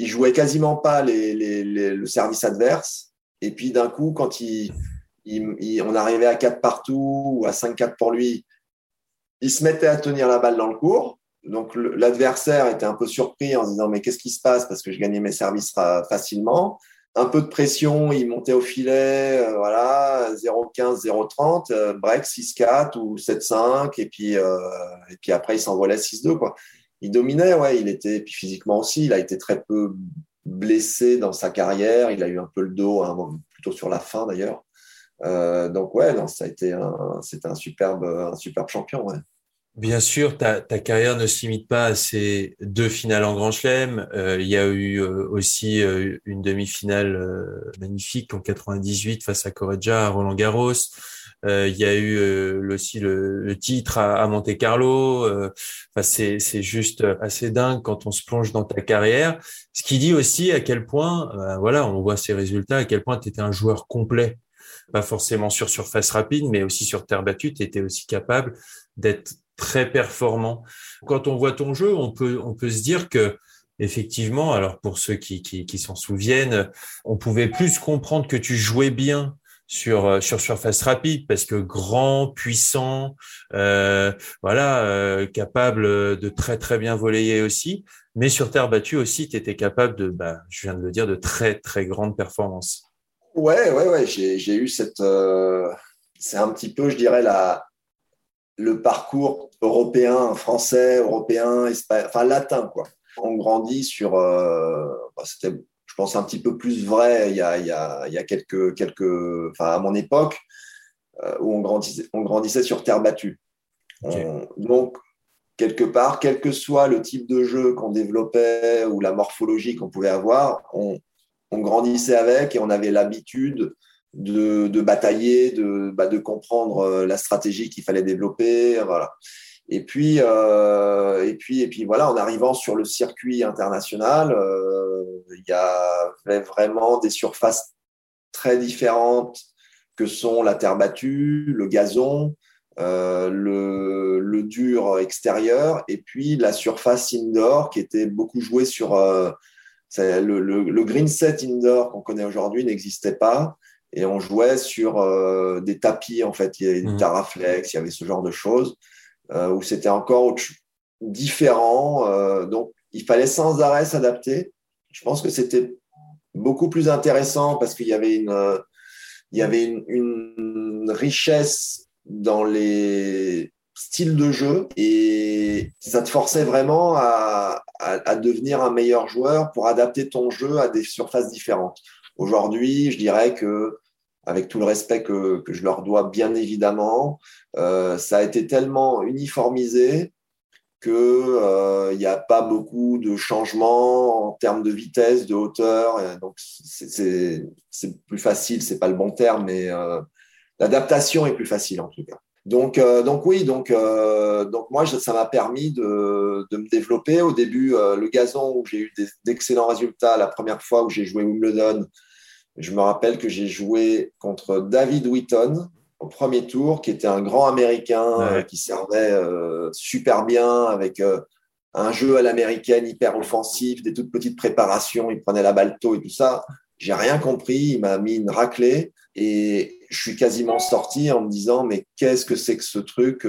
Il jouait quasiment pas le service adverse. Et puis d'un coup, quand on arrivait à 4 partout ou à 5-4 pour lui, il se mettait à tenir la balle dans le cours. Donc l'adversaire était un peu surpris en se disant mais qu'est-ce qui se passe? Parce que je gagnais mes services facilement un peu de pression, il montait au filet, euh, voilà, 0,15, 0,30, euh, break 6-4 ou 7-5, et puis euh, et puis après il s'envolait 6-2 quoi. Il dominait, ouais, il était, puis physiquement aussi, il a été très peu blessé dans sa carrière, il a eu un peu le dos, hein, plutôt sur la fin d'ailleurs. donc ouais, ça a été un, c'était un superbe, un superbe champion. Bien sûr, ta, ta, carrière ne se limite pas à ces deux finales en Grand Chelem. Euh, il y a eu euh, aussi euh, une demi-finale magnifique en 98 face à Correggia à Roland Garros. Euh, il y a eu euh, aussi le, titre à, Monte Carlo. Enfin, c'est c'est juste assez dingue quand on se plonge dans ta carrière. Ce qui dit aussi à quel point, voilà, on voit ces résultats, à quel point tu étais un joueur complet. Pas forcément sur surface rapide, mais aussi sur terre battue. Tu étais aussi capable d'être très performant. Quand on voit ton jeu, on peut on peut se dire que effectivement, alors pour ceux qui, qui, s'en souviennent, on pouvait plus comprendre que tu jouais bien sur euh, sur surface rapide parce que grand, puissant, euh, voilà, euh, capable de très très bien voler aussi, mais sur terre battue aussi, tu étais capable de, bah, je viens de le dire, de très très grandes performances. Ouais, ouais, ouais, j'ai eu cette, c'est un petit peu, je dirais la le parcours européen, français, européen, enfin latin quoi on grandit sur. Bah, c'était, je pense, un petit peu plus vrai il y a, il y a, il y a quelques, quelques. Enfin, à mon époque, euh, où on grandissait, on grandissait sur terre battue. donc, quelque part, quel que soit le type de jeu qu'on développait ou la morphologie qu'on pouvait avoir, on, on, grandissait avec et on avait l'habitude de, de, batailler, de, bah, de comprendre euh, la stratégie qu'il fallait développer. Voilà. Et puis, euh, et puis, et puis voilà, en arrivant sur le circuit international, euh, il y avait vraiment des surfaces très différentes que sont la terre battue, le gazon, euh, le, le, dur extérieur, et puis la surface indoor qui était beaucoup jouée sur le, le, le, green set indoor qu'on connaît aujourd'hui n'existait pas. Et on jouait sur des tapis, en fait. Il y avait des mmh. Taraflex, il y avait ce genre de choses. Euh, où c'était encore différent. Euh, donc, il fallait sans arrêt s'adapter. Je pense que c'était beaucoup plus intéressant parce qu'il y avait une, richesse dans les styles de jeu et ça te forçait vraiment à, devenir un meilleur joueur pour adapter ton jeu à des surfaces différentes. Aujourd'hui, je dirais que avec tout le respect que, je leur dois bien évidemment, euh, ça a été tellement uniformisé qu'il euh, n'y a pas beaucoup de changements en termes de vitesse, de hauteur. Donc, c'est plus facile, c'est pas le bon terme, mais euh, l'adaptation est plus facile en tout cas. Donc, donc oui, donc, donc moi, ça m'a permis de, de, me développer. Au début, le gazon, où j'ai eu d'excellents résultats la première fois où j'ai joué Wimbledon, je me rappelle que j'ai joué contre David Wheaton au premier tour, qui était un grand Américain euh, qui servait euh, super bien avec euh, un jeu à l'américaine hyper offensif, des toutes petites préparations, il prenait la balle tôt et tout ça. J'ai rien compris, il m'a mis une raclée et je suis quasiment sorti en me disant mais qu'est-ce que c'est que ce truc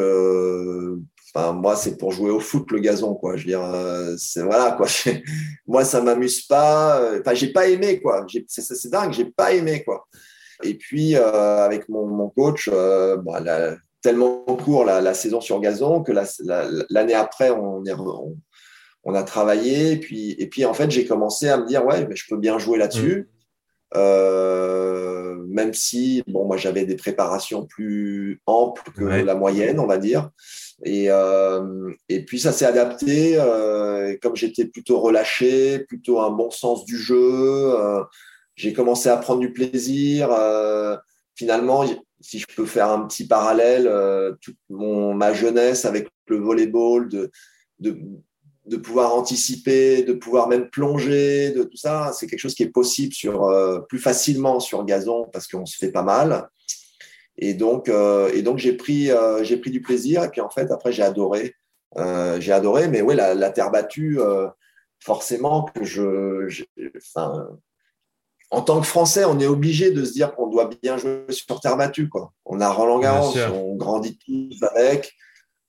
Moi, c'est pour jouer au foot le gazon, quoi. Je veux dire, euh, c'est voilà, quoi. moi, ça m'amuse pas. Euh, enfin, j'ai pas aimé, quoi. C'est dingue, j'ai pas aimé, quoi. Et puis, euh, avec mon, mon coach, euh, bah, la, tellement court la, saison sur gazon que l'année après, on, est, on, a travaillé. Et puis, et puis en fait, j'ai commencé à me dire, ouais, mais je peux bien jouer là-dessus. Euh, même si, bon, moi, j'avais des préparations plus amples que la moyenne, on va dire. Et, euh, et puis ça s'est adapté. Euh, comme j'étais plutôt relâché, plutôt un bon sens du jeu, j'ai commencé à prendre du plaisir. Finalement, si je peux faire un petit parallèle, toute mon, ma jeunesse avec le volleyball, de, de, de, pouvoir anticiper, de pouvoir même plonger, de tout ça, c'est quelque chose qui est possible sur, euh, plus facilement sur gazon parce qu'on se fait pas mal. Et donc, euh, et donc j'ai pris, euh, j'ai pris du plaisir. Et puis en fait, après, j'ai adoré. J'ai adoré. Mais oui, la, la terre battue, forcément que je, enfin, en tant que Français, on est obligé de se dire qu'on doit bien jouer sur terre battue. Quoi. On a Roland Garros, on grandit tous avec.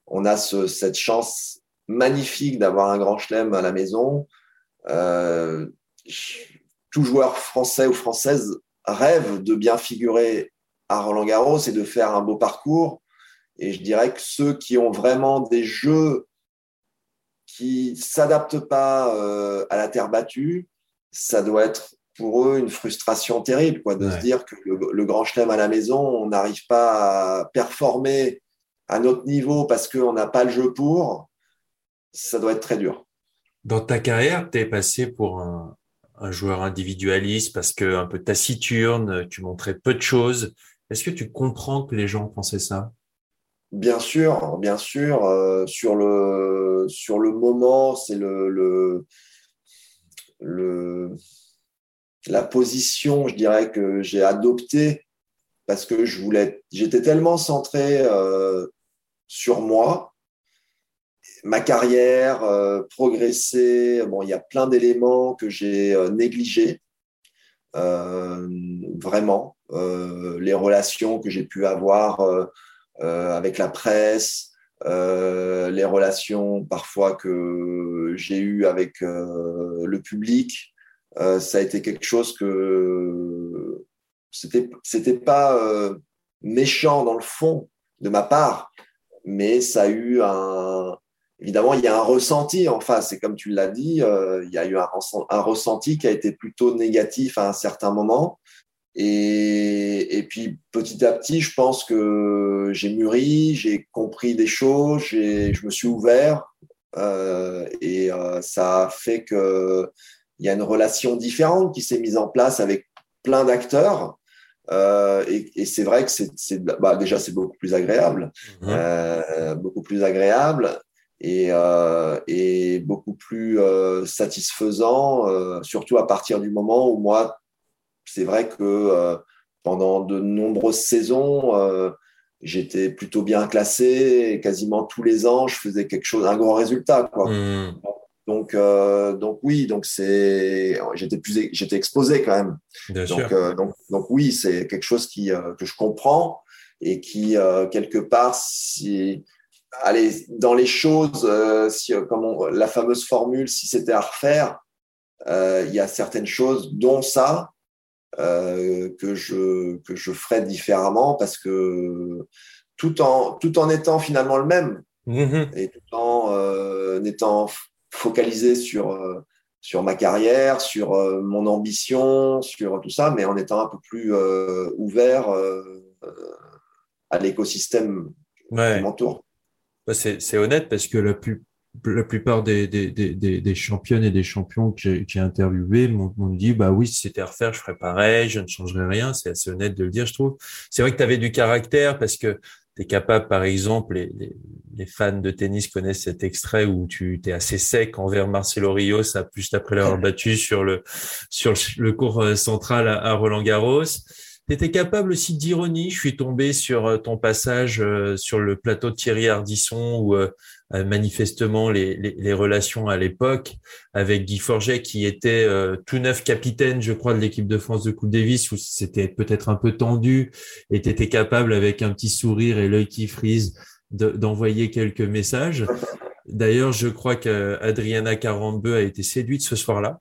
On a ce, cette chance magnifique d'avoir un grand chelem à la maison. Euh, tout joueur français ou française rêve de bien figurer à Roland Garros, c'est de faire un beau parcours. Et je dirais que ceux qui ont vraiment des jeux qui s'adaptent pas euh, à la terre battue, ça doit être pour eux une frustration terrible, quoi, de se dire que le, grand chelem à la maison, on n'arrive pas à performer à notre niveau parce qu'on n'a pas le jeu pour. Ça doit être très dur. Dans ta carrière, tu es passé pour un, un joueur individualiste parce que un peu taciturne, tu montrais peu de choses Est-ce que tu comprends que les gens pensaient ça? Bien sûr, bien sûr. Euh, sur, le, sur le moment, c'est le, le, le, la position, je dirais, que j'ai adoptée parce que je voulais, j'étais tellement centré euh, sur moi, ma carrière, euh, progresser. Bon, il y a plein d'éléments que j'ai euh, négligés, vraiment. les relations que j'ai pu avoir avec la presse, les relations parfois que j'ai eues avec le public. ça a été quelque chose que c'était c'était pas euh, méchant dans le fond de ma part, mais ça a eu un évidemment il y a un ressenti en face. Et comme tu l'as dit, euh, il y a eu un, un, ressenti qui a été plutôt négatif à un certain moment. Et, et puis petit à petit, je pense que j'ai mûri, j'ai compris des choses, je me suis ouvert euh, et euh, ça a fait que il y a une relation différente qui s'est mise en place avec plein d'acteurs euh, et, et c'est vrai que c'est bah, déjà c'est beaucoup plus agréable, mmh. euh, beaucoup plus agréable et, euh, et beaucoup plus euh, satisfaisant, euh, surtout à partir du moment où moi, c'est vrai que pendant de nombreuses saisons, j'étais plutôt bien classé et quasiment tous les ans, je faisais quelque chose, un grand résultat. Quoi. Mmh. Donc, euh, donc oui, donc c'est, j'étais plus, j'étais exposé quand même. donc, euh, donc, donc oui, c'est quelque chose qui euh, que je comprends et qui quelque part, si, allez, dans les choses, si comme la fameuse formule, si c'était à refaire, il y a certaines choses, dont ça, que je que je ferais différemment parce que tout en tout en étant finalement le même mmh et tout en étant focalisé sur, euh, sur ma carrière, sur euh, mon ambition, sur tout ça, mais en étant un peu plus euh, ouvert à l'écosystème qui m'entoure. Bah, c'est honnête parce que la, plus, la plupart des, des, des, des, championnes et des champions que j'ai interviewés m'ont dit bah oui, si c'était à refaire, je ferais pareil, je ne changerais rien. C'est assez honnête de le dire, je trouve. C'est vrai que tu avais du caractère parce que tu es capable, par exemple, les, les, les, fans de tennis connaissent cet extrait où tu es assez sec envers Marcelo Rios, juste après l'avoir battu sur le sur le cours euh, central à, Roland Garros. Tu étais capable aussi d'ironie. Je suis tombé sur euh, ton passage euh, sur le plateau de Thierry Ardisson où euh, manifestement les, les, les, relations à l'époque avec Guy Forget qui était tout neuf capitaine, je crois, de l'équipe de France de Coupe Davis où c'était peut-être un peu tendu et tu étais capable avec un petit sourire et l'œil qui frise d'envoyer quelques messages. D'ailleurs, je crois qu'Adriana Carambeu a été séduite ce soir-là.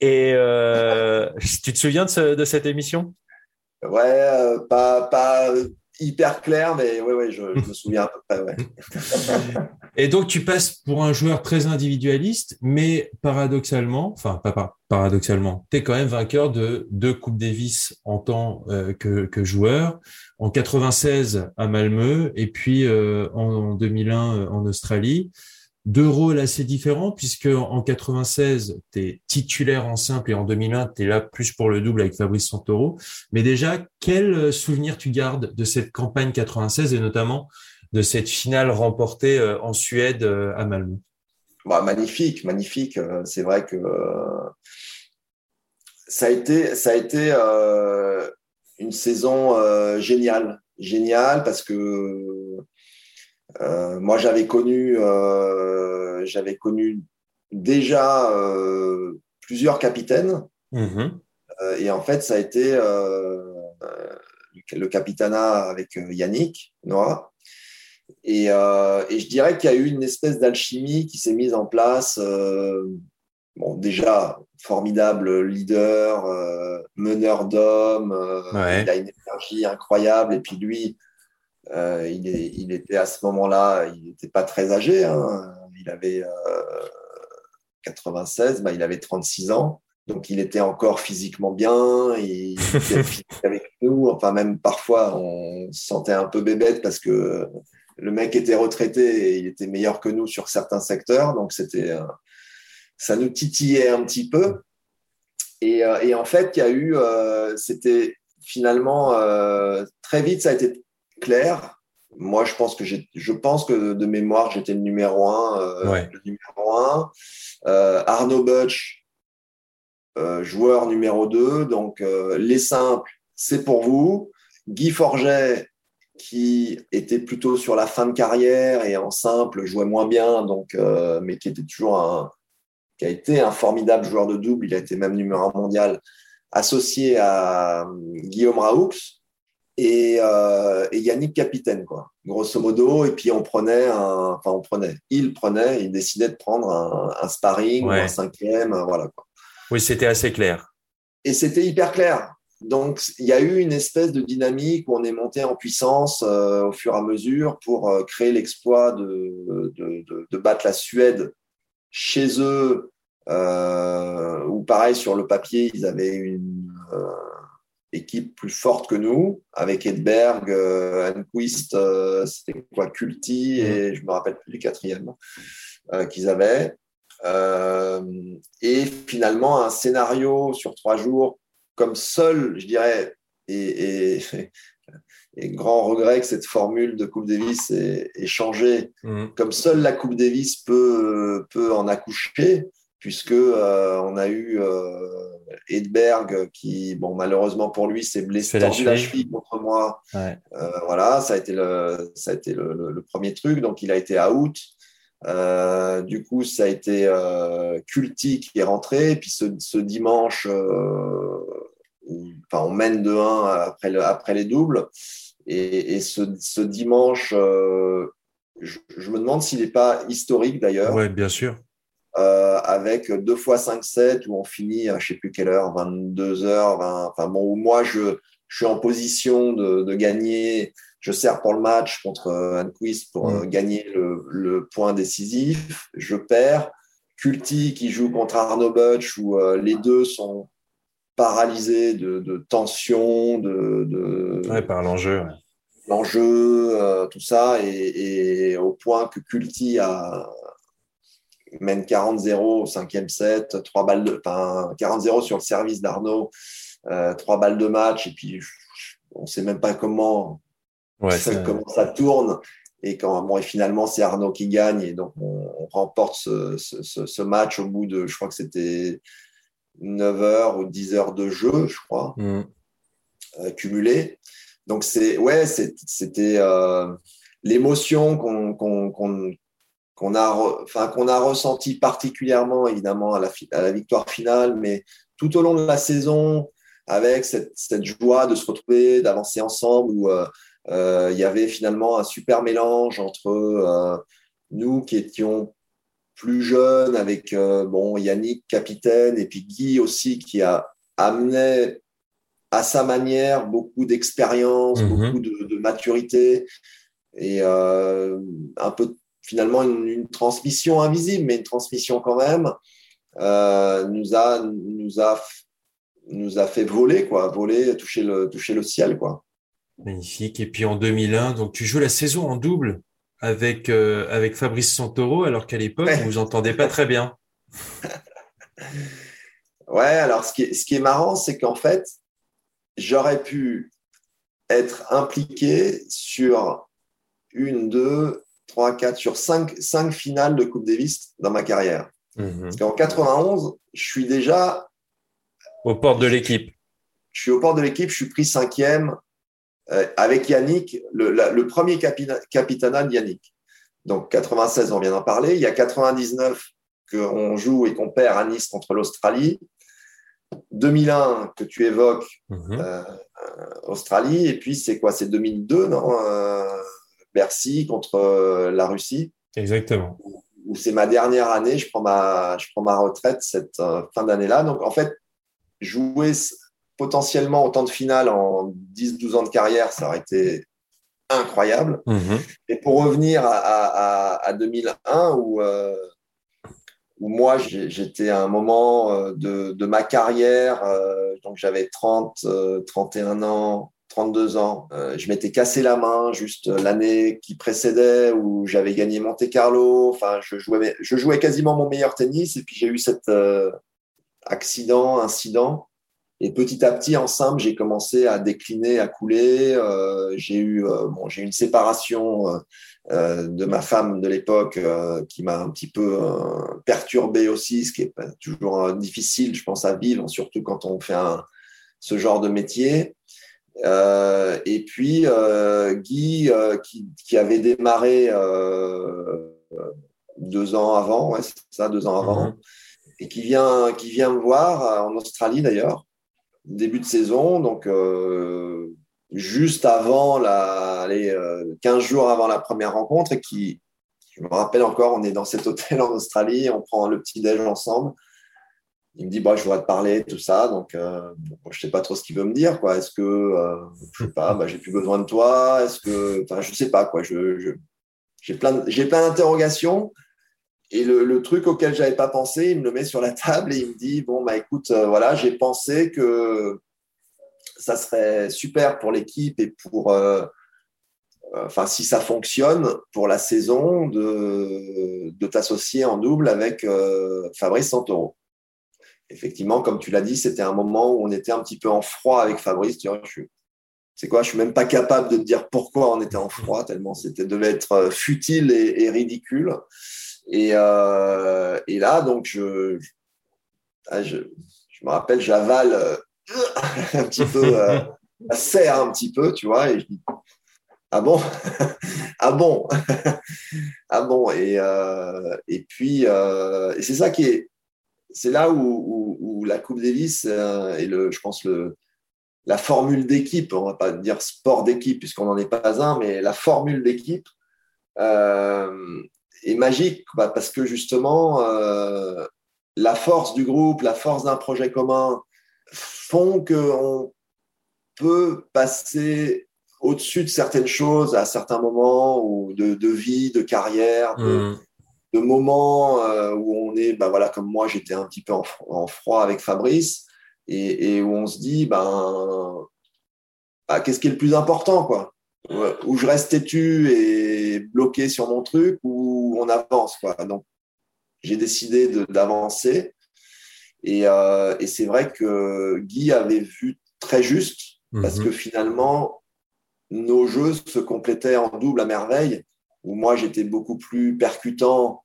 Et euh, tu te souviens de, de cette émission? Ouais, euh, pas, pas hyper clair, mais ouais, ouais, je, je me souviens à peu près. Ouais. Et donc, tu passes pour un joueur très individualiste, mais paradoxalement, enfin, pas paradoxalement, tu es quand même vainqueur de deux Coupes Davis en tant euh, que, que, joueur, en 96 à Malmö et puis euh, en, 2001 euh, en Australie. Deux rôles assez différents puisque en 96, tu es titulaire en simple et en 2001, tu es là plus pour le double avec Fabrice Santoro. Mais déjà, quel souvenir tu gardes de cette campagne 96 et notamment de cette finale remportée euh, en Suède euh, à Malmö? Bah, Magnifique, magnifique. Euh, c'est vrai que ça a été, ça a été une saison géniale, géniale parce que moi j'avais connu, j'avais connu déjà plusieurs capitaines. Mmh et en fait, ça a été le capitanat avec Yannick Noah. Et, euh, et, je dirais qu'il y a eu une espèce d'alchimie qui s'est mise en place. Euh, bon, déjà, formidable leader, euh, meneur d'hommes, euh, ouais. il a une énergie incroyable. Et puis lui, euh, il, est, il, était à ce moment-là, il n'était pas très âgé. Hein. Il avait 96, bah, il avait 36 ans. Donc, il était encore physiquement bien, il était avec nous. Enfin, même parfois, on se sentait un peu bébête parce que le mec était retraité et il était meilleur que nous sur certains secteurs, donc c'était, euh, ça nous titillait un petit peu. Et, euh, et en fait, il y a eu, euh, c'était finalement, très vite, ça a été clair. Moi, je pense que je pense que de mémoire, j'étais le numéro un. Le numéro un. Arnaud Butch, joueur numéro 2. Donc, les simples, c'est pour vous. Guy Forget, qui était plutôt sur la fin de carrière et en simple jouait moins bien, donc, euh, mais qui était toujours un, qui a été un formidable joueur de double. Il a été même numéro un mondial, associé à euh, Guillaume Raoux et, euh, et, Yannick Capitaine, quoi, grosso modo. Et puis on prenait un, enfin on prenait, il prenait, il décidait de prendre un, sparring ou un cinquième, voilà. Quoi. Oui, c'était assez clair. Et c'était hyper clair. Donc, il y a eu une espèce de dynamique où on est monté en puissance euh, au fur et à mesure pour euh, créer l'exploit de, de, battre la Suède chez eux, euh, où pareil, sur le papier, ils avaient une équipe plus forte que nous, avec Edberg, Anquist, c'était quoi, Culti, et je me rappelle plus du quatrième qu'ils avaient. et finalement, un scénario sur trois jours comme seul, je dirais, et, grand regret que cette formule de Coupe Davis ait, changé, mm. comme seule la Coupe Davis peut, peut en accoucher, puisque euh, on a eu euh, Edberg qui, bon, malheureusement pour lui, s'est blessé la cheville contre moi. Euh, voilà, ça a été, le, ça a été le, premier truc, donc il a été out. du coup, ça a été Culti qui est rentré. Et puis ce, ce dimanche, enfin, on mène de 1 après, le, après les doubles. Et, ce, ce, dimanche, euh, je, me demande s'il n'est pas historique d'ailleurs. Oui, bien sûr. Euh, avec 2 fois 5-7 où on finit à je ne sais plus quelle heure, 22 heures. enfin bon, où moi je, je, suis en position de, de, gagner. Je sers pour le match contre Anquist pour mm. gagner le, le, point décisif. Je perds. Culti qui joue contre Arnaud Butch où euh, les deux sont paralysé de, tension, de, de par l'enjeu. L'enjeu, euh, tout ça, et, au point que Culti a, mène 40-0 au cinquième set, 3 balles de, 40-0 sur le service d'Arnaud, euh, 3 balles de match, et puis on ne sait même pas comment, comment ça tourne. Et quand bon, et finalement c'est Arnaud qui gagne et donc on, remporte ce, ce, match au bout de, je crois que c'était 9 heures ou 10 heures de jeu, je crois, mm. euh, cumulé. Donc, c'est, ouais, c'était euh, l'émotion qu'on qu'on a, enfin, qu'on a ressenti particulièrement, évidemment, à la, à la, victoire finale, mais tout au long de la saison, avec cette, cette joie de se retrouver, d'avancer ensemble, où euh, il y avait finalement un super mélange entre nous qui étions plus jeune avec euh, bon Yannick capitaine et puis Guy aussi qui a amené à sa manière beaucoup d'expérience, mhm. beaucoup de, maturité et euh, un peu finalement une, transmission invisible, mais une transmission quand même euh, nous a nous a nous a fait voler quoi, voler, toucher le toucher le ciel quoi. Magnifique. Et puis en 2001, donc tu joues la saison en double avec, euh, avec Fabrice Santoro, alors qu'à l'époque, vous vous entendez pas très bien. ouais, alors ce qui est, ce qui est marrant, c'est qu'en fait, j'aurais pu être impliqué sur une, deux, trois, quatre, sur cinq, cinq finales de Coupe Davis dans ma carrière. Mhm. Parce qu'en 91, je suis déjà. Aux portes de l'équipe. Je suis au port de l'équipe, je suis pris cinquième euh, avec Yannick, le, premier capitanat de Yannick. Donc 96, on vient d'en parler. Il y a 99 qu'on joue et qu'on perd à Nice contre l'Australie. 2001 que tu évoques, mhm. euh, Australie. Et puis c'est quoi? C'est 2002, non euh, Bercy contre la Russie. Exactement. Où, c'est ma dernière année. Je prends ma, je prends ma retraite cette fin d'année-là. Donc en fait, jouer potentiellement autant de finales en 10-12 ans de carrière, ça aurait été incroyable. Mhm. Et pour revenir à, 2001, où, euh, où moi, j'étais à un moment euh, de, ma carrière, euh, donc j'avais 30, 31 ans, 32 ans. je m'étais cassé la main juste l'année qui précédait où j'avais gagné Monte Carlo. Enfin, je jouais, je jouais quasiment mon meilleur tennis et puis j'ai eu cet accident, incident Et petit à petit, ensemble, j'ai commencé à décliner, à couler. Euh, j'ai eu, euh, bon, j'ai une séparation euh, de ma femme de l'époque qui m'a un petit peu perturbé aussi, ce qui est toujours difficile, je pense, à vivre, surtout quand on fait ce genre de métier. Et puis Guy, qui, qui, avait démarré deux ans avant, ouais, c'est ça, deux ans avant, mhm. et qui vient, qui vient me voir en Australie d'ailleurs, début de saison, donc euh, juste avant la, les 15 euh, jours avant la première rencontre, et qui, je me rappelle encore, on est dans cet hôtel en Australie, on prend le petit déj ensemble. Il me dit, bah, je voudrais te parler, tout ça. Donc, euh, je sais pas trop ce qu'il veut me dire, quoi. Est-ce que, euh, je sais pas, bah, j'ai plus besoin de toi Est-ce que, enfin, je sais pas, quoi. Je j'ai plein, j'ai plein d'interrogations. Et le, truc auquel j'avais pas pensé, il me le met sur la table et il me dit bon bah écoute, euh, voilà, j'ai pensé que ça serait super pour l'équipe et pour, euh, euh, enfin si ça fonctionne pour la saison de, de t'associer en double avec Fabrice Santoro. Effectivement, comme tu l'as dit, c'était un moment où on était un petit peu en froid avec Fabrice. Tu vois, je c'est quoi Je suis même pas capable de te dire pourquoi on était en froid tellement c'était devait être futile et ridicule. Et, euh, et là, donc, je, ah, je, je, me rappelle, j'avale euh, un petit peu, euh, serre un petit peu, tu vois, et je dis, ah bon? Ah bon? Ah bon? Et, euh, et puis, euh, et c'est ça qui est, c'est là où, la Coupe Davis euh, et le, je pense le, la formule d'équipe, on va pas dire sport d'équipe puisqu'on n'en est pas un, mais la formule d'équipe euh, est magique bah, parce que justement, euh, la force du groupe, la force d'un projet commun font qu'on peut passer au-dessus de certaines choses à certains moments ou de, de vie, de carrière, de, mmh. Moments euh, où on est, bah voilà, comme moi, j'étais un petit peu en, en froid avec Fabrice et, et, où on se dit, ben, bah, qu'est-ce qui est le plus important, quoi? Où je reste têtu et bloqué sur mon truc ou on avance. Quoi? Donc, j'ai décidé d'avancer. Et, euh, et c'est vrai que Guy avait vu très juste parce mhm. que finalement, nos jeux se complétaient en double à merveille, où moi j'étais beaucoup plus percutant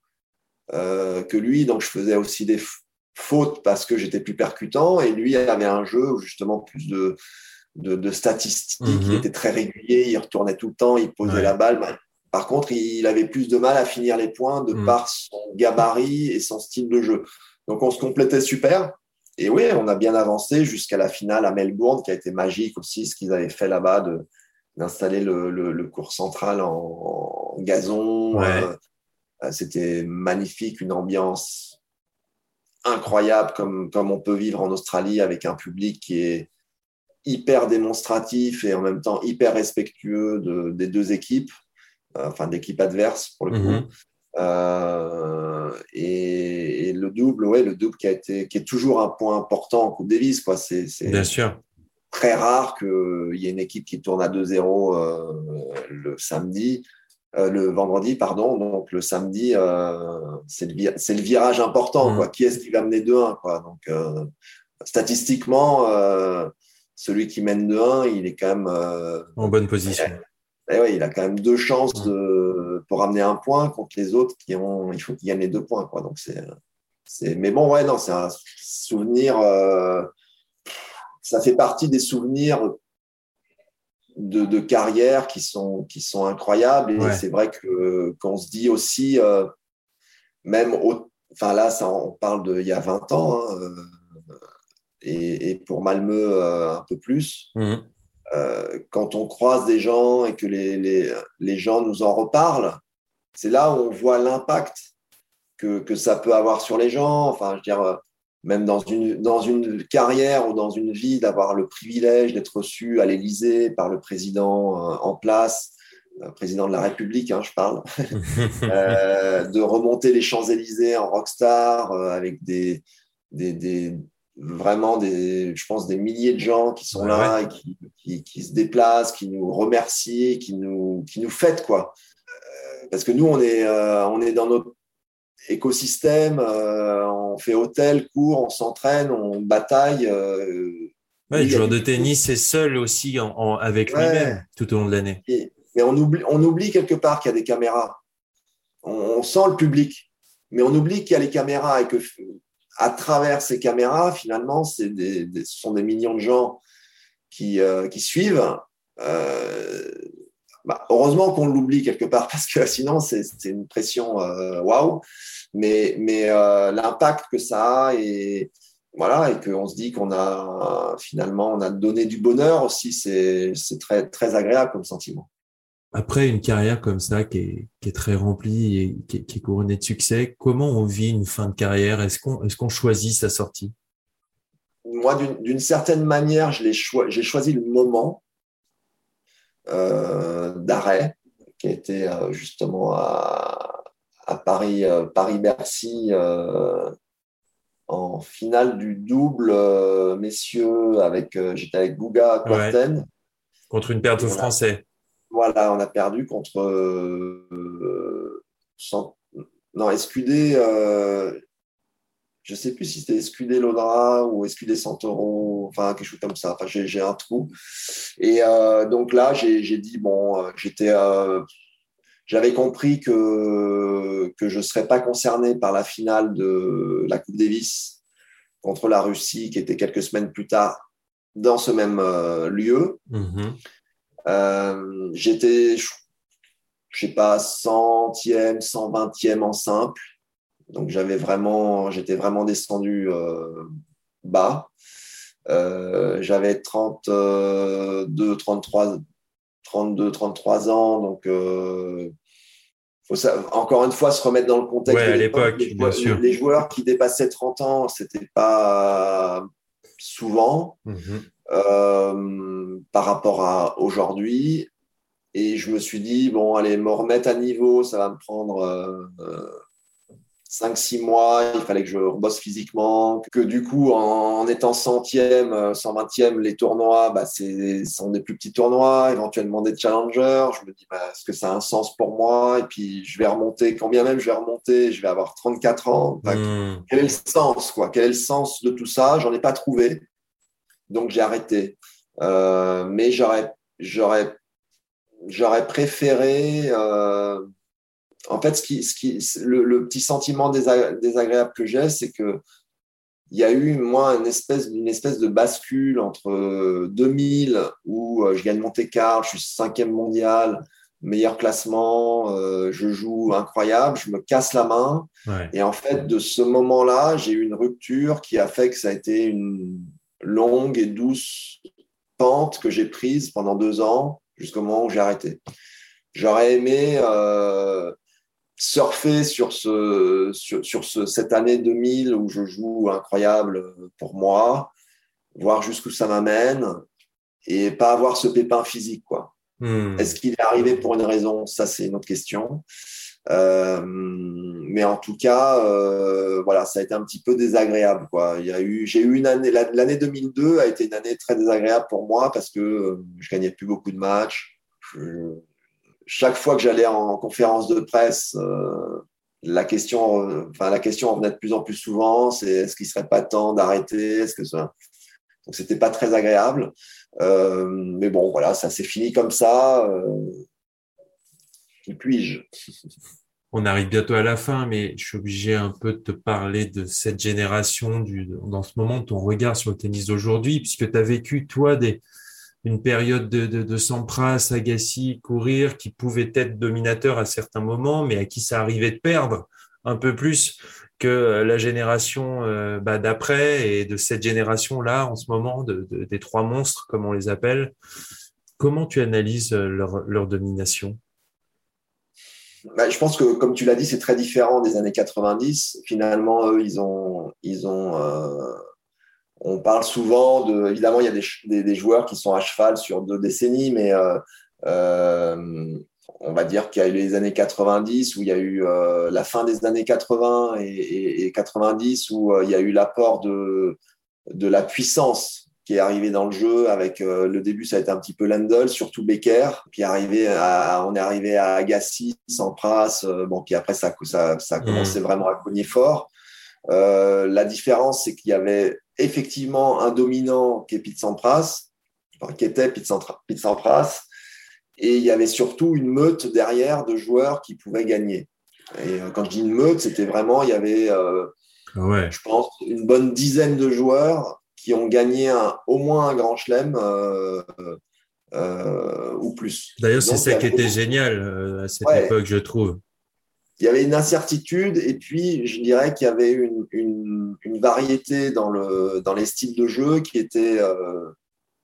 euh, que lui, donc je faisais aussi des fautes parce que j'étais plus percutant, et lui avait un jeu où justement plus de, de, statistiques. Il mhm. était très régulier, il retournait tout le temps, il posait la balle. Par contre, il avait plus de mal à finir les points de mhm. par son gabarit et son style de jeu. Donc, on se complétait super. Et oui, on a bien avancé jusqu'à la finale à Melbourne, qui a été magique aussi, ce qu'ils avaient fait là-bas, d'installer le, cours central en, gazon. Euh, c'était magnifique, une ambiance incroyable, comme, comme on peut vivre en Australie avec un public qui est, hyper démonstratif et en même temps hyper respectueux de, des deux équipes, euh, enfin d'équipes adverses pour le coup. Mhm. Euh, et, le double, ouais, le double qui a été, qui est toujours un point important en Coupe Davis, quoi. C'est, bien sûr très rare qu'il y ait une équipe qui tourne à 2-0 euh, le samedi, le vendredi, pardon. Donc le samedi, c'est le, le virage important, quoi. Qui est-ce qui va mener 2-1, quoi? Donc statistiquement celui qui mène de 1, il est quand même. Euh, en bonne position. Eh, eh il a quand même deux chances de, pour amener un point contre les autres qui ont. Il faut qu'ils gagnent les deux points. Quoi. Donc c'est, c'est, mais bon, ouais, non, c'est un souvenir. Euh, ça fait partie des souvenirs de, de, carrière qui sont, qui sont incroyables. Et c'est vrai que qu'on se dit aussi, euh, même au, enfin là, ça, on parle de il y a 20 ans. Hein, et, pour Malmö euh, un peu plus. Mhm. Euh, quand on croise des gens et que les, les, les gens nous en reparlent, c'est là où on voit l'impact que, que, ça peut avoir sur les gens. Enfin, je veux dire, euh, même dans une, dans une carrière ou dans une vie, d'avoir le privilège d'être reçu à l'Élysée par le président en place, président de la République, hein, je parle, euh, de remonter les Champs-Élysées en rockstar avec des, des, des, vraiment des, je pense, des milliers de gens qui sont là et qui, qui, qui, se déplacent, qui nous remercient, qui nous, qui nous fêtent, quoi. Euh, parce que nous, on est, euh, on est dans notre écosystème, euh, on fait hôtel, cours, on s'entraîne, on bataille le joueur de tennis est seul aussi avec lui-même tout au long de l'année. Mais on oublie, on oublie quelque part qu'il y a des caméras. On, sent le public, mais on oublie qu'il y a les caméras et que à travers ces caméras, finalement, c'est des, ce sont des millions de gens qui, euh, qui suivent. Euh, bah, heureusement qu'on l'oublie quelque part parce que sinon c'est une pression euh, waouh. Mais, mais l'impact que ça a et voilà et qu'on se dit qu'on a finalement on a donné du bonheur aussi, c'est très très agréable comme sentiment. Après une carrière comme ça qui est, qui est très remplie et qui est, couronnée de succès, comment on vit une fin de carrière? Est-ce qu'on est qu'on choisit sa sortie? Moi, d'une certaine manière, j'ai choisi le moment. euh, d'arrêt qui était euh, justement à, à Paris, euh, Paris-Bercy en finale du double messieurs avec j'étais avec Gouga Quarten. Contre une paire de Français. Voilà, on a perdu contre. Euh, non, Escudé, euh, je ne sais plus si c'était Escudé Lodra ou Escudé Santoro, enfin quelque chose comme ça. Enfin, j'ai un trou. Et euh, donc là, j'ai dit, bon, j'étais. J'avais compris que, que je ne serais pas concerné par la finale de la Coupe Davis contre la Russie, qui était quelques semaines plus tard dans ce même lieu. Mm-hmm. Euh, j'étais, je sais pas, centième, cent vingtième en simple. Donc j'avais vraiment, j'étais vraiment descendu euh, bas. Euh, j'avais 32, 33, 32, 33 ans. Donc faut ça, encore une fois se remettre dans le contexte. à l'époque, bien sûr. Les joueurs qui dépassaient 30 ans, c'était pas souvent. Mhm. Euh, par rapport à aujourd'hui. Et je me suis dit, bon, allez, me remettre à niveau, ça va me prendre euh, 5-6 mois, il fallait que je bosse physiquement, que du coup, en, étant centième, 120e, les tournois, bah, c'est, sont des plus petits tournois, éventuellement des challengers. Je me dis, bah, est-ce que ça a un sens pour moi? Et puis, je vais remonter, quand bien même je vais remonter, je vais avoir 34 ans. Hmm. Quel est le sens, quoi? Quel est le sens de tout ça? J'en ai pas trouvé donc j'ai arrêté. Euh, mais j'aurais, j'aurais, j'aurais préféré. Euh, en fait, ce qui, ce qui, le, petit sentiment désagréable que j'ai, c'est que il y a eu moi une espèce, une espèce de bascule entre 2000 où euh, je gagne Monte Carlo, je suis cinquième mondial, meilleur classement, je joue incroyable, je me casse la main. Et en fait, de ce moment-là, j'ai eu une rupture qui a fait que ça a été une, longue et douce pente que j'ai prise pendant deux ans jusqu'au moment où j'ai arrêté. J'aurais aimé euh, surfer sur, ce, sur, ce, cette année 2000 où je joue incroyable pour moi, voir jusqu'où ça m'amène et pas avoir ce pépin physique. quoi. Hmm. Est-ce qu'il est arrivé pour une raison? Ça, c'est une autre question. Euh, mais en tout cas, euh, voilà, ça a été un petit peu désagréable. Quoi. Il y a eu, j'ai eu une année, l'année 2002 a été une année très désagréable pour moi parce que euh, je gagnais plus beaucoup de matchs. Chaque fois que j'allais en conférence de presse, euh, la question, enfin la question revenait de plus en plus souvent. C'est est-ce qu'il serait pas temps d'arrêter? Est-ce que c'était pas très agréable. mais bon, voilà, ça s'est fini comme ça puis-je? On arrive bientôt à la fin, mais je suis obligé un peu de te parler de cette génération, du, dans ce moment, ton regard sur le tennis d'aujourd'hui, puisque tu as vécu, toi, des, une période de, de, de Sampras, Agassi, courir, qui pouvait être dominateur à certains moments, mais à qui ça arrivait de perdre un peu plus que la génération euh, bah, d'après et de cette génération-là, en ce moment, de, des trois monstres, comme on les appelle. Comment tu analyses leur, leur domination? Bah, je pense que, comme tu l'as dit, c'est très différent des années 90. Finalement, eux, ils ont. Ils ont euh, on parle souvent de. Évidemment, il y a des, des, joueurs qui sont à cheval sur deux décennies, mais euh, euh, on va dire qu'il y a eu les années 90 où il y a eu la fin des années 80 et, et, et 90 où il y a eu l'apport de, de la puissance qui est arrivé dans le jeu avec euh, le début ça a été un petit peu Lendl surtout Becker puis arrivé à, on est arrivé à Agassi Sampras euh, bon puis après ça ça, ça a commencé mm. vraiment à cogner fort euh, la différence c'est qu'il y avait effectivement un dominant qui est Pete Sampras, enfin, qui était Pete Sampras, et il y avait surtout une meute derrière de joueurs qui pouvaient gagner. Et quand je dis une meute, c'était vraiment, il y avait, ouais. je pense, une bonne dizaine de joueurs qui ont gagné un, au moins un grand chelem euh, euh, ou plus. D'ailleurs, c'est ça qui était génial euh, à cette époque, je trouve. Il y avait une incertitude et puis je dirais qu'il y avait une, une, une, variété dans, le, dans les styles de jeu qui était,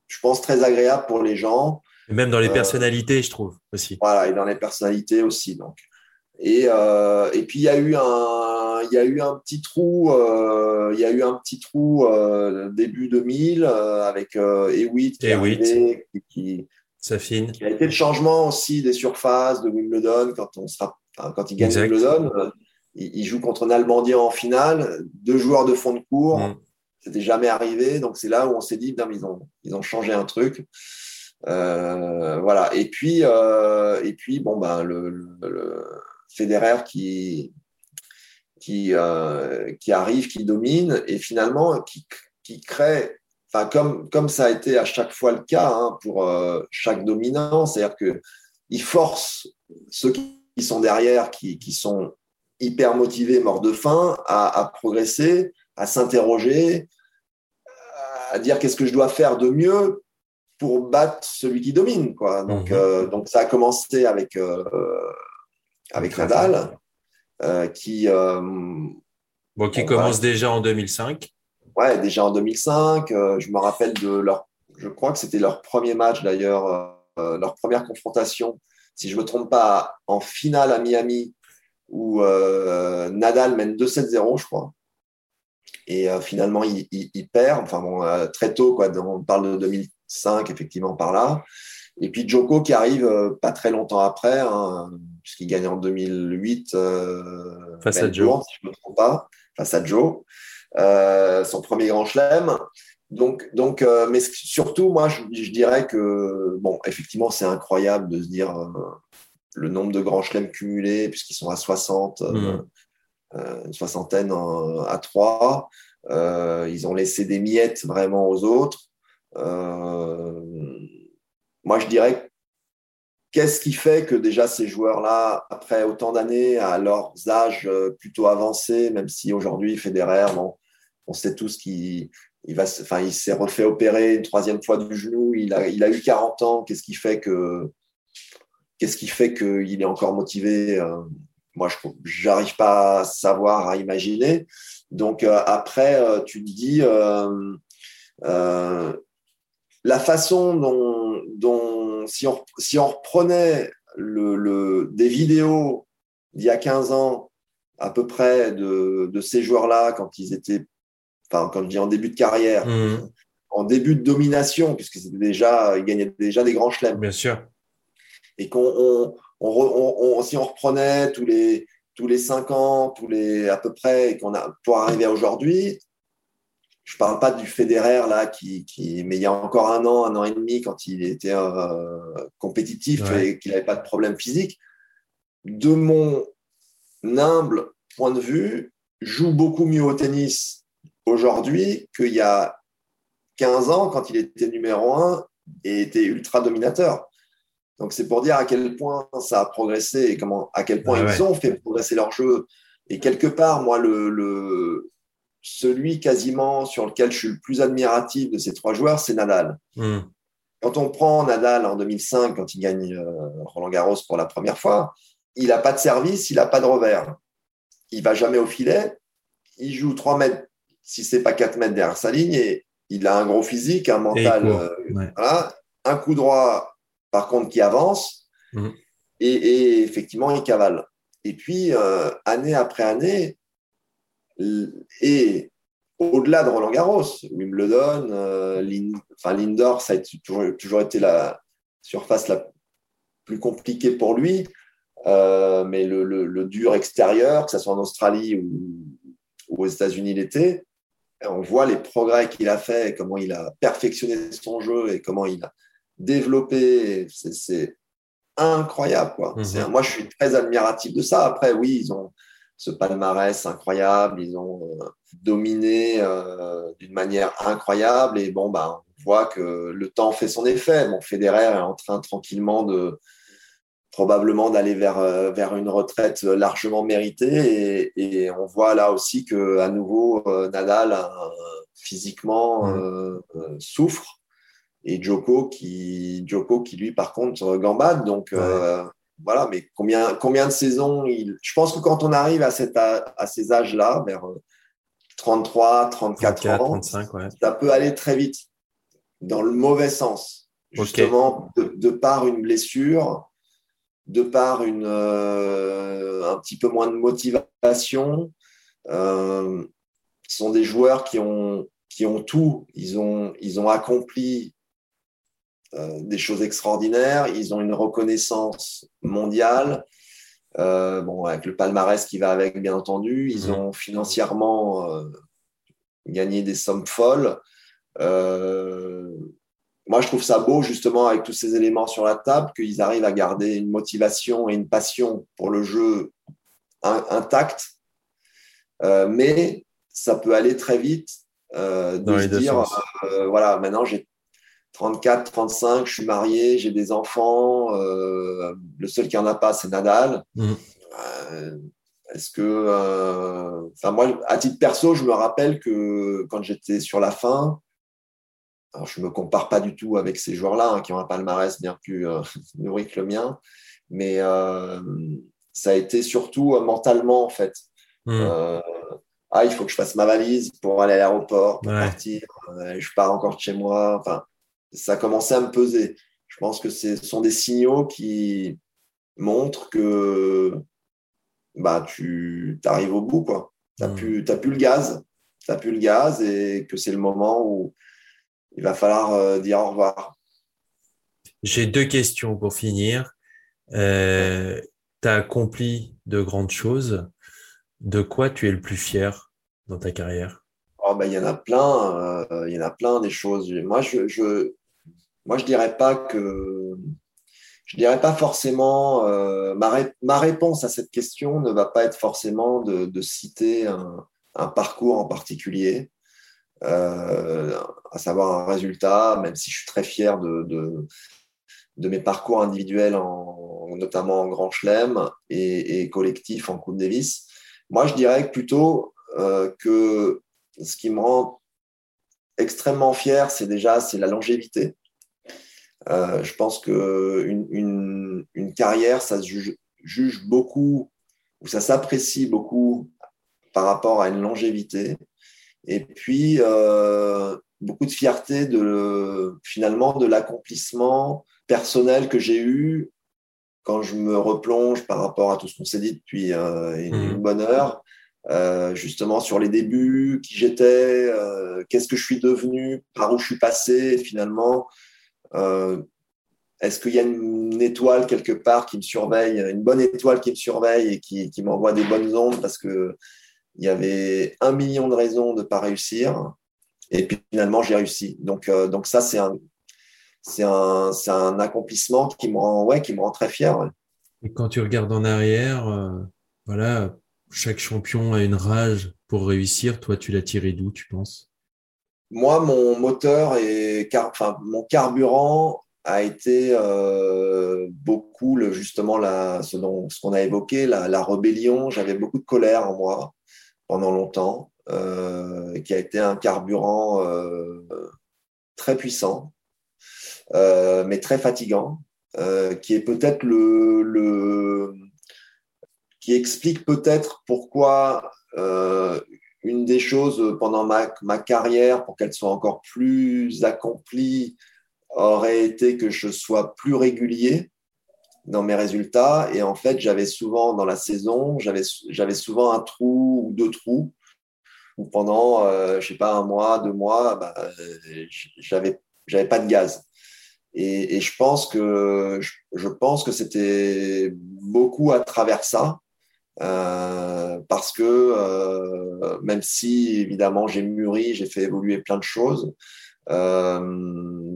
je pense, très agréable pour les gens. Et même dans les personnalités, je trouve aussi. Voilà, et dans les personnalités aussi. Donc. Et, euh, et puis il y a eu un, il y a eu un petit trou, euh, il y a eu un petit trou euh, début 2000 euh, avec euh, Ewitt qui, Ewitt. qui, qui, qui a été le changement aussi des surfaces de Wimbledon quand on sera, enfin, quand il gagne. Wimbledon, euh, il, il, joue contre Nalbandian en finale, deux joueurs de fond de cours, mm. c'était jamais arrivé, donc c'est là où on s'est dit, non, ils ont, ils ont changé un truc. Euh, voilà. Et puis, euh, et puis, bon ben le, le, le Federer qui qui euh, qui arrive, qui domine et finalement qui qui crée. Enfin, comme comme ça a été à chaque fois le cas hein, pour chaque dominant, c'est-à-dire que il force ceux qui sont derrière, qui qui sont hyper motivés, morts de faim, à, à progresser, à s'interroger, à dire qu'est-ce que je dois faire de mieux pour battre celui qui domine. Quoi. Donc, mmh. euh, donc ça a commencé avec, euh, avec Nadal, euh, qui... bon, qui commence va... déjà en 2005. Ouais, déjà en 2005. je me rappelle de leur... Je crois que c'était leur premier match d'ailleurs, leur première confrontation, si je ne me trompe pas, en finale à Miami, où Nadal mène 2-7-0, je crois. Et finalement, il, il, il, perd. Enfin, bon, très tôt, quoi, on parle de 2000, 5 effectivement par là. Et puis Joko qui arrive euh, pas très longtemps après, hein, puisqu'il gagne en 2008 euh, face à Joe, si je me trompe pas, face à Joe, euh, son premier grand chelem. Donc, donc, euh, mais surtout, moi, je, je, dirais que bon, effectivement, c'est incroyable de se dire euh, le nombre de grands chelems cumulés, puisqu'ils sont à 60, mmh. une soixantaine à 3. ils ont laissé des miettes vraiment aux autres. Euh, moi, je dirais qu'est-ce qui fait que déjà ces joueurs-là, après autant d'années, à leurs âges euh, plutôt avancés, même si aujourd'hui Federer, bon, on sait tous qu'il il va, enfin, il s'est refait opérer une troisième fois du genou, il a, il a eu 40 ans, qu'est-ce qui fait que, qu'est-ce qui fait qu'il est encore motivé euh, Moi, je n'arrive pas à savoir, à imaginer. Donc euh, après, euh, tu te dis, la façon dont, dont si, on, si on reprenait le, le, des vidéos d'il y a 15 ans, à peu près, de, de ces joueurs-là, quand ils étaient, enfin, quand je dis en début de carrière, mmh. en début de domination, puisque c'était déjà, ils gagnaient déjà des grands chelems. Bien sûr. Et qu'on, on, on, on, si on reprenait tous les, tous les 5 ans, tous les, à peu près, et qu'on a, pour arriver à aujourd'hui, je parle pas du Federer là qui, qui, mais il y a encore un an, un an et demi, quand il était euh, compétitif ouais. et qu'il n'avait pas de problème physique, de mon humble point de vue, joue beaucoup mieux au tennis aujourd'hui qu'il y a 15 ans quand il était numéro un et était ultra dominateur. Donc c'est pour dire à quel point ça a progressé et comment, à quel point ouais, ils ont fait progresser leur jeu. Et quelque part, moi, le, le, celui quasiment sur lequel je suis le plus admiratif de ces trois joueurs, c'est Nadal. Mm. Quand on prend Nadal en 2005, quand il gagne euh, Roland Garros pour la première fois, il n'a pas de service, il n'a pas de revers. Il va jamais au filet. Il joue 3 mètres, si c'est pas 4 mètres derrière sa ligne, et il a un gros physique, un mental. Euh, ouais. voilà. Un coup droit, par contre, qui avance. Mm. Et, et, effectivement, il cavale. Et puis, euh, année après année, et au-delà de Roland Garros, Wimbledon, euh, Lind, enfin Lindor, ça a toujours, toujours, été la surface la plus compliquée pour lui. Mais le, le, le, dur extérieur, que ce soit en Australie ou, ou aux États-Unis l'été, on voit les progrès qu'il a fait, comment il a perfectionné son jeu et comment il a développé. C'est incroyable. Quoi. -hmm. Moi, je suis très admiratif de ça. Après, oui, ils ont ce palmarès incroyable. Ils ont dominé d'une manière incroyable. Et bon, bah, on voit que le temps fait son effet. Bon, Federer est en train tranquillement de probablement d'aller vers, vers une retraite largement méritée. Et, on voit là aussi que à nouveau, Nadal physiquement souffre et Joko qui, Joko qui lui, par contre, gambade. Donc, euh, voilà, mais combien, combien de saisons il... Je pense que quand on arrive à, cette, à, ces âges-là, vers 33, 34 ans, ça peut aller très vite, dans le mauvais sens. Justement, de, par une blessure, de par une, euh, un petit peu moins de motivation. Euh, ce sont des joueurs qui ont, qui ont tout. Ils ont, ils ont accompli euh, des choses extraordinaires. Ils ont une reconnaissance mondiale. Bon, avec le palmarès qui va avec, bien entendu. Ils mhm. ont financièrement gagné des sommes folles. Moi, je trouve ça beau, justement, avec tous ces éléments sur la table, qu'ils arrivent à garder une motivation et une passion pour le jeu intact. mais ça peut aller très vite de se dire, voilà, maintenant j'ai 34, 35, je suis marié, j'ai des enfants. Euh, le seul qui en a pas, c'est Nadal. Mm. Euh, est-ce que, euh, enfin moi, à titre perso, je me rappelle que quand j'étais sur la fin, alors je me compare pas du tout avec ces joueurs-là hein, qui ont un palmarès bien plus nourri que le mien, mais ça a été surtout mentalement en fait. Mm. ah, il faut que je fasse ma valise pour aller à l'aéroport, pour partir. je pars encore de chez moi. Enfin, ça a commencé à me peser. Je pense que ce sont des signaux qui montrent que bah, tu arrives au bout. Tu n'as hmm. plus, plus, le gaz. Tu plus le gaz et que c'est le moment où il va falloir euh, dire au revoir. J'ai deux questions pour finir. Euh, tu as accompli de grandes choses. De quoi tu es le plus fier dans ta carrière? Oh, bah, Il y en a plein. Euh, il y en a plein des choses. Moi, je, moi, je dirais pas que je dirais pas forcément euh, ma, ma, réponse à cette question ne va pas être forcément de, de citer un, un, parcours en particulier, euh, à savoir un résultat, même si je suis très fier de, de, mes parcours individuels, en, notamment en Grand Chelem et, collectif en Coupe Davis. Moi, je dirais plutôt euh, que ce qui me rend extrêmement fier, c'est déjà la longévité. Euh, je pense qu'une une, une, carrière, ça se juge beaucoup, ou ça s'apprécie beaucoup par rapport à une longévité. Et puis, euh, beaucoup de fierté de, finalement de l'accomplissement personnel que j'ai eu quand je me replonge par rapport à tout ce qu'on s'est dit depuis euh, une, mmh. bonne heure, euh, justement sur les débuts, qui j'étais, qu'est-ce que je suis devenu, par où je suis passé, finalement, est-ce qu'il y a une, étoile quelque part qui me surveille, une bonne étoile qui me surveille et qui, m'envoie des bonnes ondes parce que il y avait un million de raisons de ne pas réussir et puis finalement j'ai réussi. Donc, euh, donc ça c'est un, c'est un, un, accomplissement qui me rend, ouais, qui me rend très fier. Et quand tu regardes en arrière, euh, voilà, chaque champion a une rage pour réussir. Toi, tu l'as tiré d'où, tu penses? Moi, mon moteur et enfin, mon carburant a été euh, beaucoup le, justement la, ce, ce qu'on a évoqué, la, la rébellion. J'avais beaucoup de colère en moi pendant longtemps, euh, qui a été un carburant euh, très puissant, euh, mais très fatigant, qui est peut-être qui explique peut-être pourquoi une des choses pendant ma, ma carrière, pour qu'elle soit encore plus accomplie, aurait été que je sois plus régulier dans mes résultats. Et en fait, j'avais souvent dans la saison, j'avais souvent un trou ou deux trous où pendant, euh, je sais pas, un mois, deux mois, bah, j'avais j'avais pas de gaz. Et, je pense que je pense que c'était beaucoup à travers ça euh, parce que euh, même si évidemment j'ai mûri, j'ai fait évoluer plein de choses. Euh,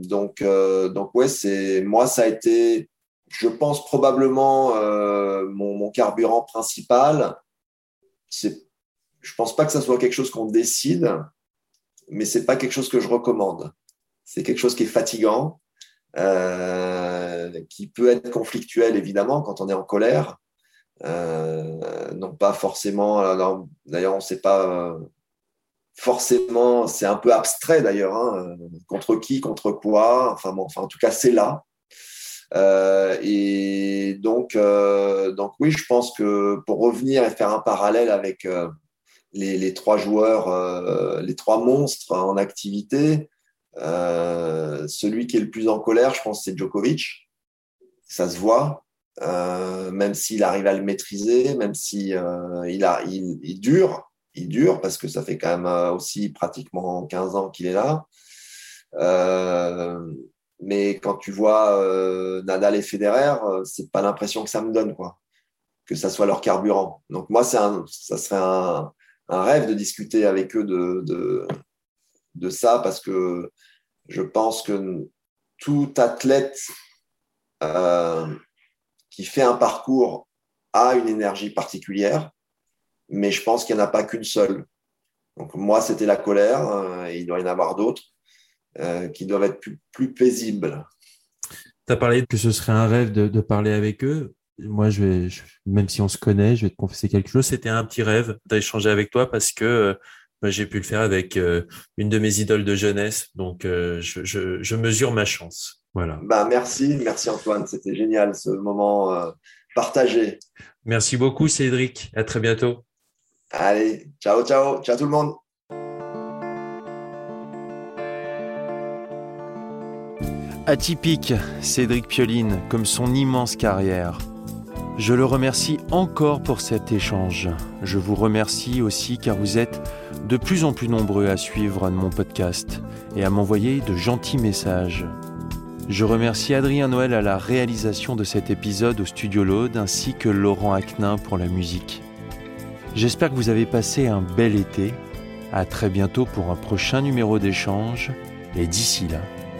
donc, donc ouais, c'est moi ça a été, je pense probablement mon, mon, carburant principal. c'est, je pense pas que ça soit quelque chose qu'on décide, mais c'est pas quelque chose que je recommande. C'est quelque chose qui est fatigant, euh, qui peut être conflictuel évidemment quand on est en colère. Euh, non pas forcément. D'ailleurs, on ne sait pas euh, forcément. C'est un peu abstrait d'ailleurs. Hein, contre qui, contre quoi. Enfin bon. Enfin, en tout cas, c'est là. Euh, et donc, euh, donc oui, je pense que pour revenir et faire un parallèle avec euh, les, trois joueurs, les trois monstres en activité, celui qui est le plus en colère, je pense, c'est Djokovic. Ça se voit, même s'il arrive à le maîtriser, même si il, a, il, dure, il dure parce que ça fait quand même aussi pratiquement 15 ans qu'il est là. Mais quand tu vois euh, Nadal et Federer, euh, c'est pas l'impression que ça me donne, quoi. Que ça soit leur carburant. Donc moi, un, ça serait un, rêve de discuter avec eux de, de, ça parce que je pense que tout athlète euh, qui fait un parcours a une énergie particulière, mais je pense qu'il n'y en a pas qu'une seule. Donc moi, c'était la colère, il doit y en avoir d'autres. Euh, qui doivent être plus, paisibles. Tu as parlé que ce serait un rêve de, parler avec eux. Moi, je vais, même si on se connaît, je vais te confesser quelque chose. C'était un petit rêve d'échanger avec toi parce que euh, j'ai pu le faire avec euh, une de mes idoles de jeunesse. Donc, je, mesure ma chance. Voilà. Bah, merci, merci Antoine. C'était génial ce moment partagé. Merci beaucoup, Cédric. À très bientôt. Allez, ciao, ciao, ciao tout le monde. Atypique, Cédric Pioline, comme son immense carrière. Je le remercie encore pour cet échange. Je vous remercie aussi car vous êtes de plus en plus nombreux à suivre mon podcast et à m'envoyer de gentils messages. Je remercie Adrien Noël à la réalisation de cet épisode au Studio Laude ainsi que Laurent Aquin pour la musique. J'espère que vous avez passé un bel été. À très bientôt pour un prochain numéro d'échange et d'ici là,